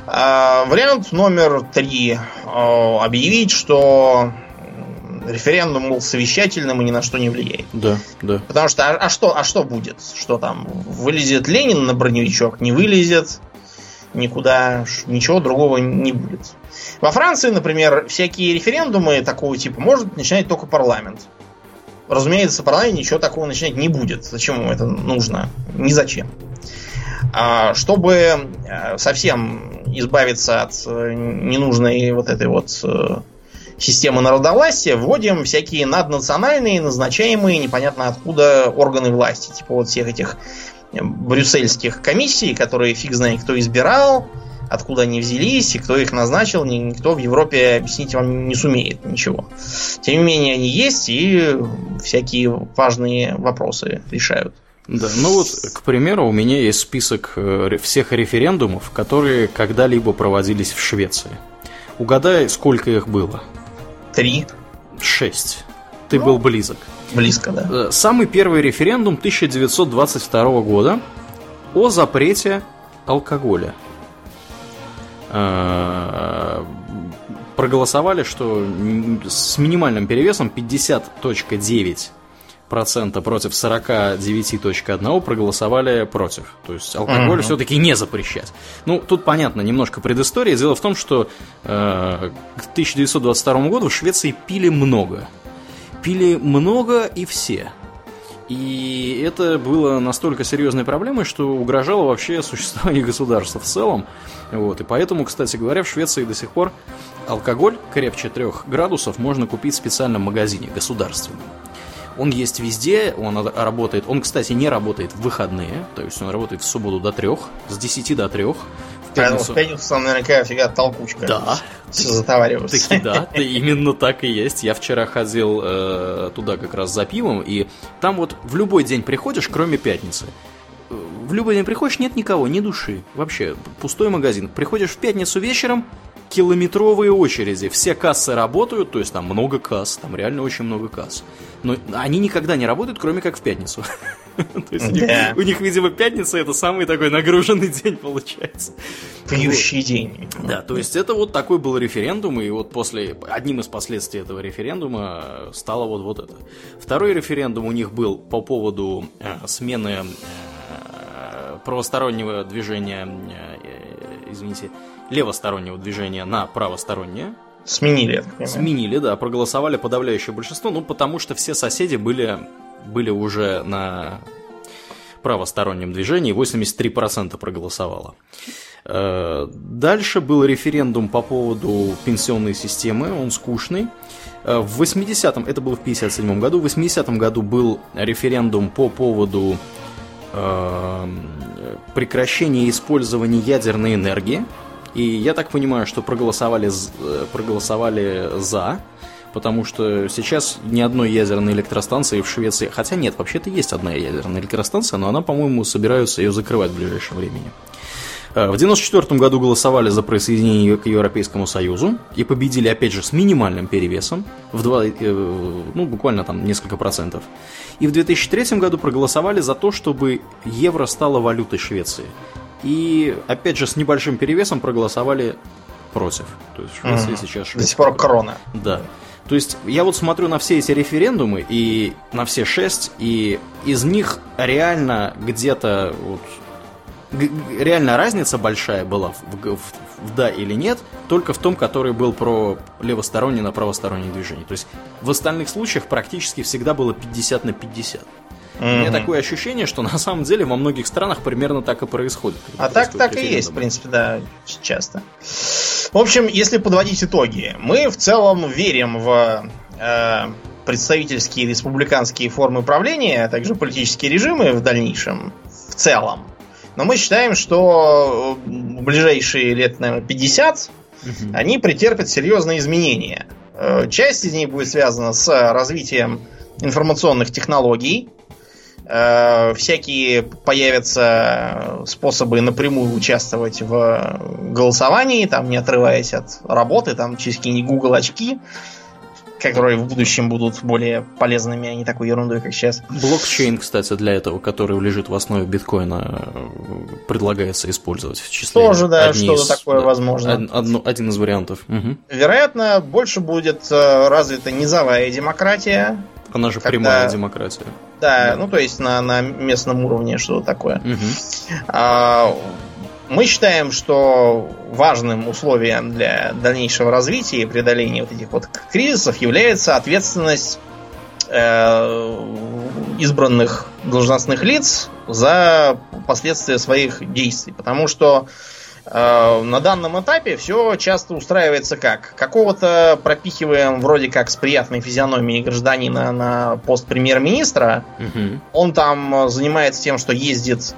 А, вариант номер три. А, объявить, что референдум был совещательным и ни на что не влияет. Да, да. Потому что, а, а что, а что будет? Что там? Вылезет Ленин на броневичок? Не вылезет? Никуда, ничего другого не будет. Во Франции, например, всякие референдумы такого типа может начинать только парламент. Разумеется, парламент ничего такого начинать не будет. Зачем ему это нужно? Ни зачем. А, чтобы э, совсем избавиться от э, ненужной вот этой вот э, системы народовластия, вводим всякие наднациональные, назначаемые непонятно откуда органы власти. Типа вот всех этих брюссельских комиссий, которые фиг знает кто избирал, откуда они взялись и кто их назначил, никто в Европе объяснить вам не сумеет ничего. Тем не менее, они есть и всякие важные вопросы решают. Да, ну вот, к примеру, у меня есть список э, всех референдумов, которые когда-либо проводились в Швеции. Угадай, сколько их было? Три. Шесть. Ты был близок. Близко, да. Э, самый первый референдум 1922 года о запрете алкоголя. Э, проголосовали, что с минимальным перевесом 50.9 процента против 49.1 проголосовали против. То есть алкоголь uh-huh. все-таки не запрещать. Ну, тут понятно, немножко предыстория. Дело в том, что э, к 1922 году в Швеции пили много. Пили много и все. И это было настолько серьезной проблемой, что угрожало вообще (laughs) существованию государства в целом. Вот. И поэтому, кстати говоря, в Швеции до сих пор алкоголь крепче трех градусов можно купить в специальном магазине государственном. Он есть везде, он работает. Он, кстати, не работает в выходные, то есть он работает в субботу до трех, с 10 до трех. Пятницу, в пятницу там наверняка всегда толкучка. Да. Все затовариваются. Таки да, именно так и есть. Я вчера ходил э, туда как раз за пивом, и там вот в любой день приходишь, кроме пятницы в любой день приходишь, нет никого, ни души. Вообще, пустой магазин. Приходишь в пятницу вечером, километровые очереди. Все кассы работают, то есть там много касс, там реально очень много касс. Но они никогда не работают, кроме как в пятницу. (laughs) То есть у них, видимо, пятница это самый такой нагруженный день получается. Пьющий день. Да, то есть это вот такой был референдум, и вот после, одним из последствий этого референдума стало вот, вот это. Второй референдум у них был по поводу э, смены э, правостороннего движения, э, извините, левостороннего движения на правостороннее. Сменили, Сменили, да, проголосовали подавляющее большинство, ну, потому что все соседи были, были уже на правостороннем движении, 83% проголосовало. Э, дальше был референдум по поводу пенсионной системы, он скучный. Э, в 80-м, это было в 57 году, в 80-м году был референдум по поводу э, прекращения использования ядерной энергии. И я так понимаю, что проголосовали, э, проголосовали за, потому что сейчас ни одной ядерной электростанции в Швеции... Хотя нет, вообще-то есть одна ядерная электростанция, но она, по-моему, собираются ее закрывать в ближайшем времени. Э, в 1994 году голосовали за присоединение к Европейскому Союзу и победили, опять же, с минимальным перевесом, в два, э, ну, буквально там несколько процентов. И в 2003 году проголосовали за то, чтобы евро стало валютой Швеции. И, опять же, с небольшим перевесом проголосовали против. То есть в Швеции mm. сейчас... До сих пор корона. Да. То есть я вот смотрю на все эти референдумы и на все шесть, и из них реально где-то вот реально разница большая была в, в, в, в да или нет, только в том, который был про левостороннее на правостороннее движение. То есть в остальных случаях практически всегда было 50 на 50. Mm-hmm. У меня такое ощущение, что на самом деле во многих странах примерно так и происходит. А так так и есть, в принципе, да, часто. В общем, если подводить итоги, мы в целом верим в э, представительские республиканские формы правления, а также политические режимы в дальнейшем, в целом. Но мы считаем, что в ближайшие лет, наверное, 50 угу. они претерпят серьезные изменения. Э, часть из них будет связана с развитием информационных технологий, Э, всякие появятся способы напрямую участвовать в голосовании, там не отрываясь от работы, там через какие-нибудь Google очки. которые в будущем будут более полезными, а не такой ерундой, как сейчас. Блокчейн, кстати, для этого, который лежит в основе биткоина, предлагается использовать в числе. Тоже, да, что-то из, такое да, возможно. Од, один из вариантов. Угу. Вероятно, больше будет э, развита низовая демократия. Она же когда... прямая демократия. Да, да, ну то есть на, на местном уровне что-то такое. Угу. А, мы считаем, что важным условием для дальнейшего развития и преодоления вот этих вот кризисов является ответственность э, избранных должностных лиц за последствия своих действий. Потому что э, на данном этапе все часто устраивается как? Какого-то пропихиваем вроде как с приятной физиономией гражданина на пост премьер-министра. Угу. Он там занимается тем, что ездит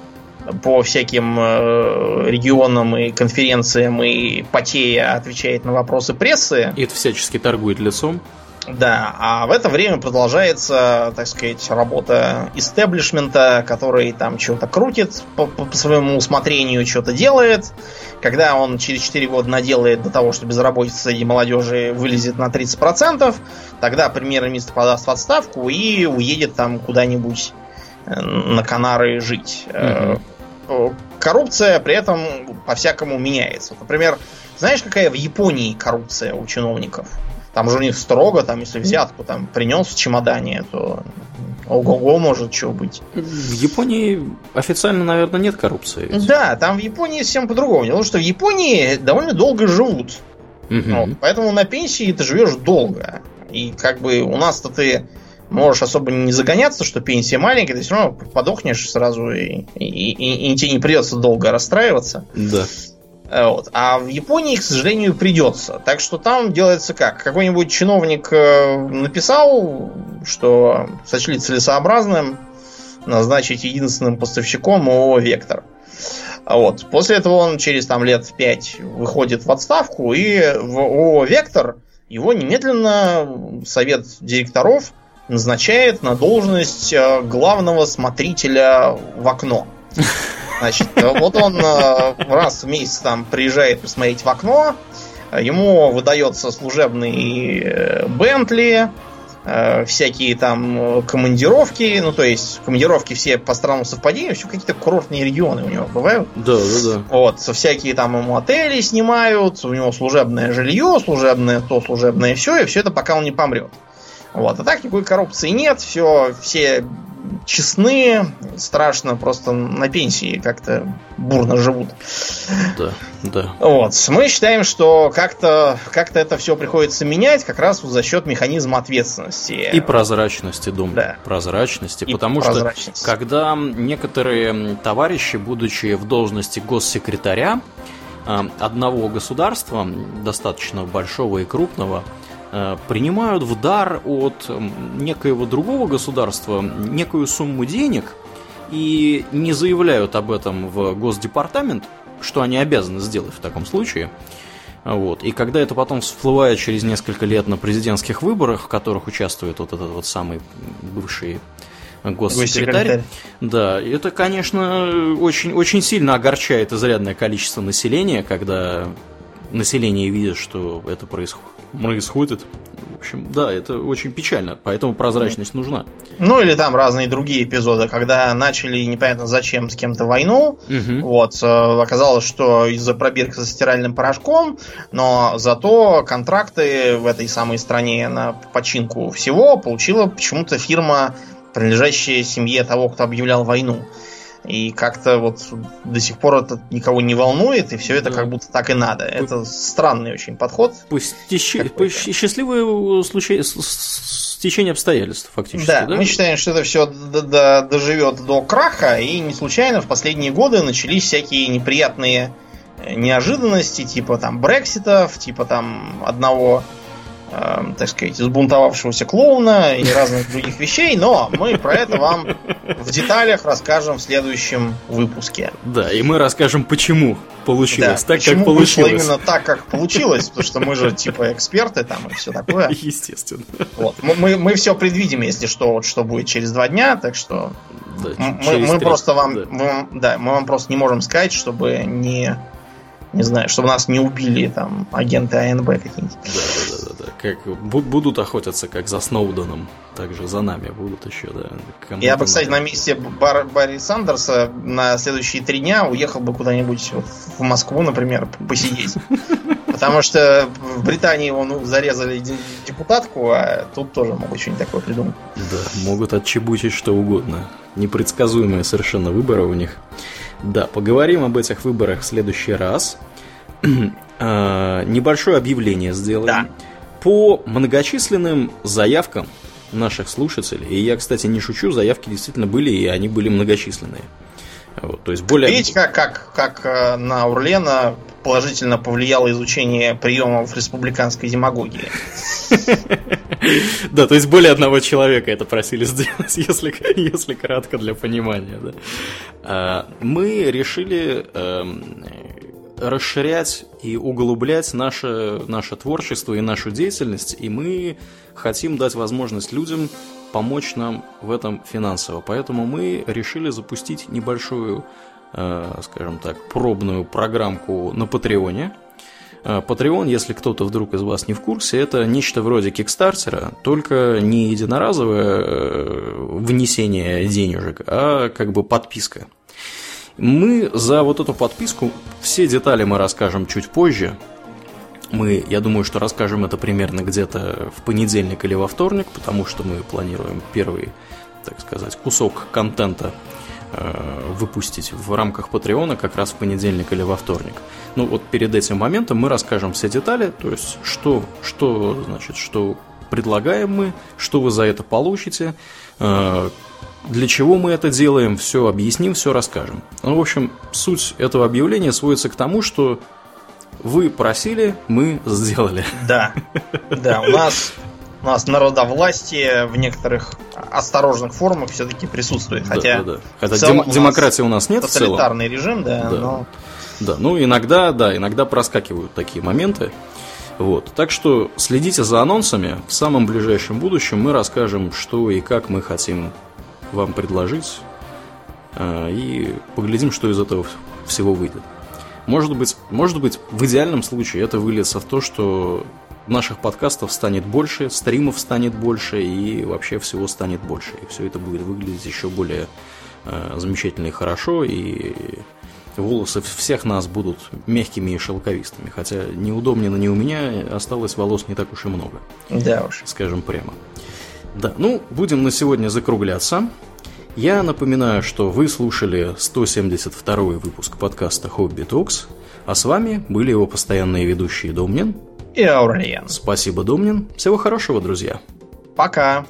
по всяким э, регионам и конференциям и потея отвечает на вопросы прессы. И это всячески торгует лицом. Да, а в это время продолжается, так сказать, работа истеблишмента, который там что-то крутит по, по своему усмотрению, что-то делает. Когда он через 4 года наделает до того, что безработица среди молодежи вылезет на 30%, тогда премьер-министр подаст в отставку и уедет там куда-нибудь э, на Канары жить. Mm-hmm коррупция при этом по-всякому меняется. Например, знаешь, какая в Японии коррупция у чиновников? Там же у них строго, там, если взятку там принес в чемодане, то ого-го может что быть. В Японии официально, наверное, нет коррупции. Ведь. Да, там в Японии совсем по-другому. Потому что в Японии довольно долго живут. Угу. Вот, поэтому на пенсии ты живешь долго. И как бы у нас-то ты можешь особо не загоняться, что пенсия маленькая, ты все равно подохнешь сразу, и, и, и, и тебе не придется долго расстраиваться. Да. Э, вот. А в Японии, к сожалению, придется. Так что там делается как? Какой-нибудь чиновник э, написал, что сочли целесообразным назначить единственным поставщиком ООО «Вектор». Вот. После этого он через там, лет пять выходит в отставку, и в ООО «Вектор» его немедленно совет директоров назначает на должность э, главного смотрителя в окно. Значит, э, вот он э, раз в месяц там приезжает посмотреть в окно, ему выдается служебный Бентли, всякие там командировки, ну то есть командировки все по странному совпадению, все какие-то курортные регионы у него бывают. Да, да, да. Вот, всякие там ему отели снимают, у него служебное жилье, служебное то, служебное все, и все это пока он не помрет. Вот. А так никакой коррупции нет, все, все честные, страшно, просто на пенсии как-то бурно живут. Да, да. Вот. Мы считаем, что как-то как это все приходится менять как раз за счет механизма ответственности. И прозрачности, думаю. Да. Прозрачности. И потому прозрачности. что когда некоторые товарищи, будучи в должности госсекретаря э, одного государства, достаточно большого и крупного, принимают в дар от некоего другого государства некую сумму денег и не заявляют об этом в Госдепартамент, что они обязаны сделать в таком случае. Вот. И когда это потом всплывает через несколько лет на президентских выборах, в которых участвует вот этот вот самый бывший госсекретарь, да, это, конечно, очень, очень сильно огорчает изрядное количество населения, когда население видит, что это происходит происходит. В общем, да, это очень печально, поэтому прозрачность нужна. Ну или там разные другие эпизоды, когда начали непонятно зачем с кем-то войну, угу. вот, э, оказалось, что из-за пробирки со стиральным порошком, но зато контракты в этой самой стране на починку всего получила почему-то фирма, принадлежащая семье того, кто объявлял войну. И как-то вот до сих пор это никого не волнует, и все это да. как будто так и надо. Это странный очень подход. Пусть счастливое случай, стечение обстоятельств, фактически. Да, да, мы считаем, что это все доживет до краха, и не случайно в последние годы начались всякие неприятные неожиданности, типа там Брекситов, типа там одного э, так сказать, сбунтовавшегося клоуна и разных других вещей, но мы про это вам в деталях расскажем в следующем выпуске. Да, и мы расскажем, почему получилось да, так, почему как получилось. именно так, как получилось, потому что мы же типа эксперты там и все такое. (laughs) Естественно. Вот. Мы, мы все предвидим, если что, вот, что будет через два дня, так что да, мы, мы просто вам, да. Мы, да, мы вам просто не можем сказать, чтобы не не знаю, чтобы нас не убили там агенты АНБ какие-нибудь. Да, да, да, да. как будут охотиться, как за Сноуденом, также за нами будут еще, да. Я бы, кстати, на месте Бар Барри Сандерса на следующие три дня уехал бы куда-нибудь в Москву, например, посидеть. Потому что в Британии он зарезали депутатку, а тут тоже могут что-нибудь такое придумать. Да, могут отчебучить что угодно. Непредсказуемые совершенно выборы у них. Да, поговорим об этих выборах в следующий раз. (clears throat) А, небольшое объявление сделаем. Да. По многочисленным заявкам наших слушателей, и я, кстати, не шучу, заявки действительно были, и они были многочисленные. Вот, то есть более... Видите, как, как, как э, на Урлена положительно повлияло изучение приемов республиканской демагогии. (laughs) Да, то есть более одного человека это просили сделать, (laughs) если, если кратко для понимания. Да. А, мы решили эм, расширять и углублять наше, наше творчество и нашу деятельность, и мы хотим дать возможность людям помочь нам в этом финансово. Поэтому мы решили запустить небольшую, скажем так, пробную программку на Патреоне. Э, Patreon, если кто-то вдруг из вас не в курсе, это нечто вроде Кикстартера, только не единоразовое э, внесение денежек, а как бы подписка. Мы за вот эту подписку, все детали мы расскажем чуть позже, мы, я думаю, что расскажем это примерно где-то в понедельник или во вторник, потому что мы планируем первый, так сказать, кусок контента э, выпустить в рамках Патреона как раз в понедельник или во вторник. Ну вот перед этим моментом мы расскажем все детали, то есть что, что значит, что предлагаем мы, что вы за это получите, э, для чего мы это делаем, все объясним, все расскажем. Ну, в общем, суть этого объявления сводится к тому, что вы просили, мы сделали. Да, да, у нас у нас народовластие в некоторых осторожных формах все-таки присутствует. Хотя, да, да, хотя дем- демократии у нас нет в целом. Тоталитарный режим, да, да. Но... Да, ну иногда, да, иногда проскакивают такие моменты. Вот. Так что следите за анонсами. В самом ближайшем будущем мы расскажем, что и как мы хотим вам предложить. А, и поглядим, что из этого всего выйдет. Может быть, может быть, в идеальном случае это выльется в то, что наших подкастов станет больше, стримов станет больше и вообще всего станет больше. И все это будет выглядеть еще более э, замечательно и хорошо, и волосы всех нас будут мягкими и шелковистыми. Хотя Домнина, ни у меня осталось волос не так уж и много. Да уж. Скажем прямо. Да, ну, будем на сегодня закругляться. Я напоминаю, что вы слушали 172 выпуск подкаста «Хобби Токс», а с вами были его постоянные ведущие Домнин и Аурельян. Спасибо, Домнин. Всего хорошего, друзья. Пока.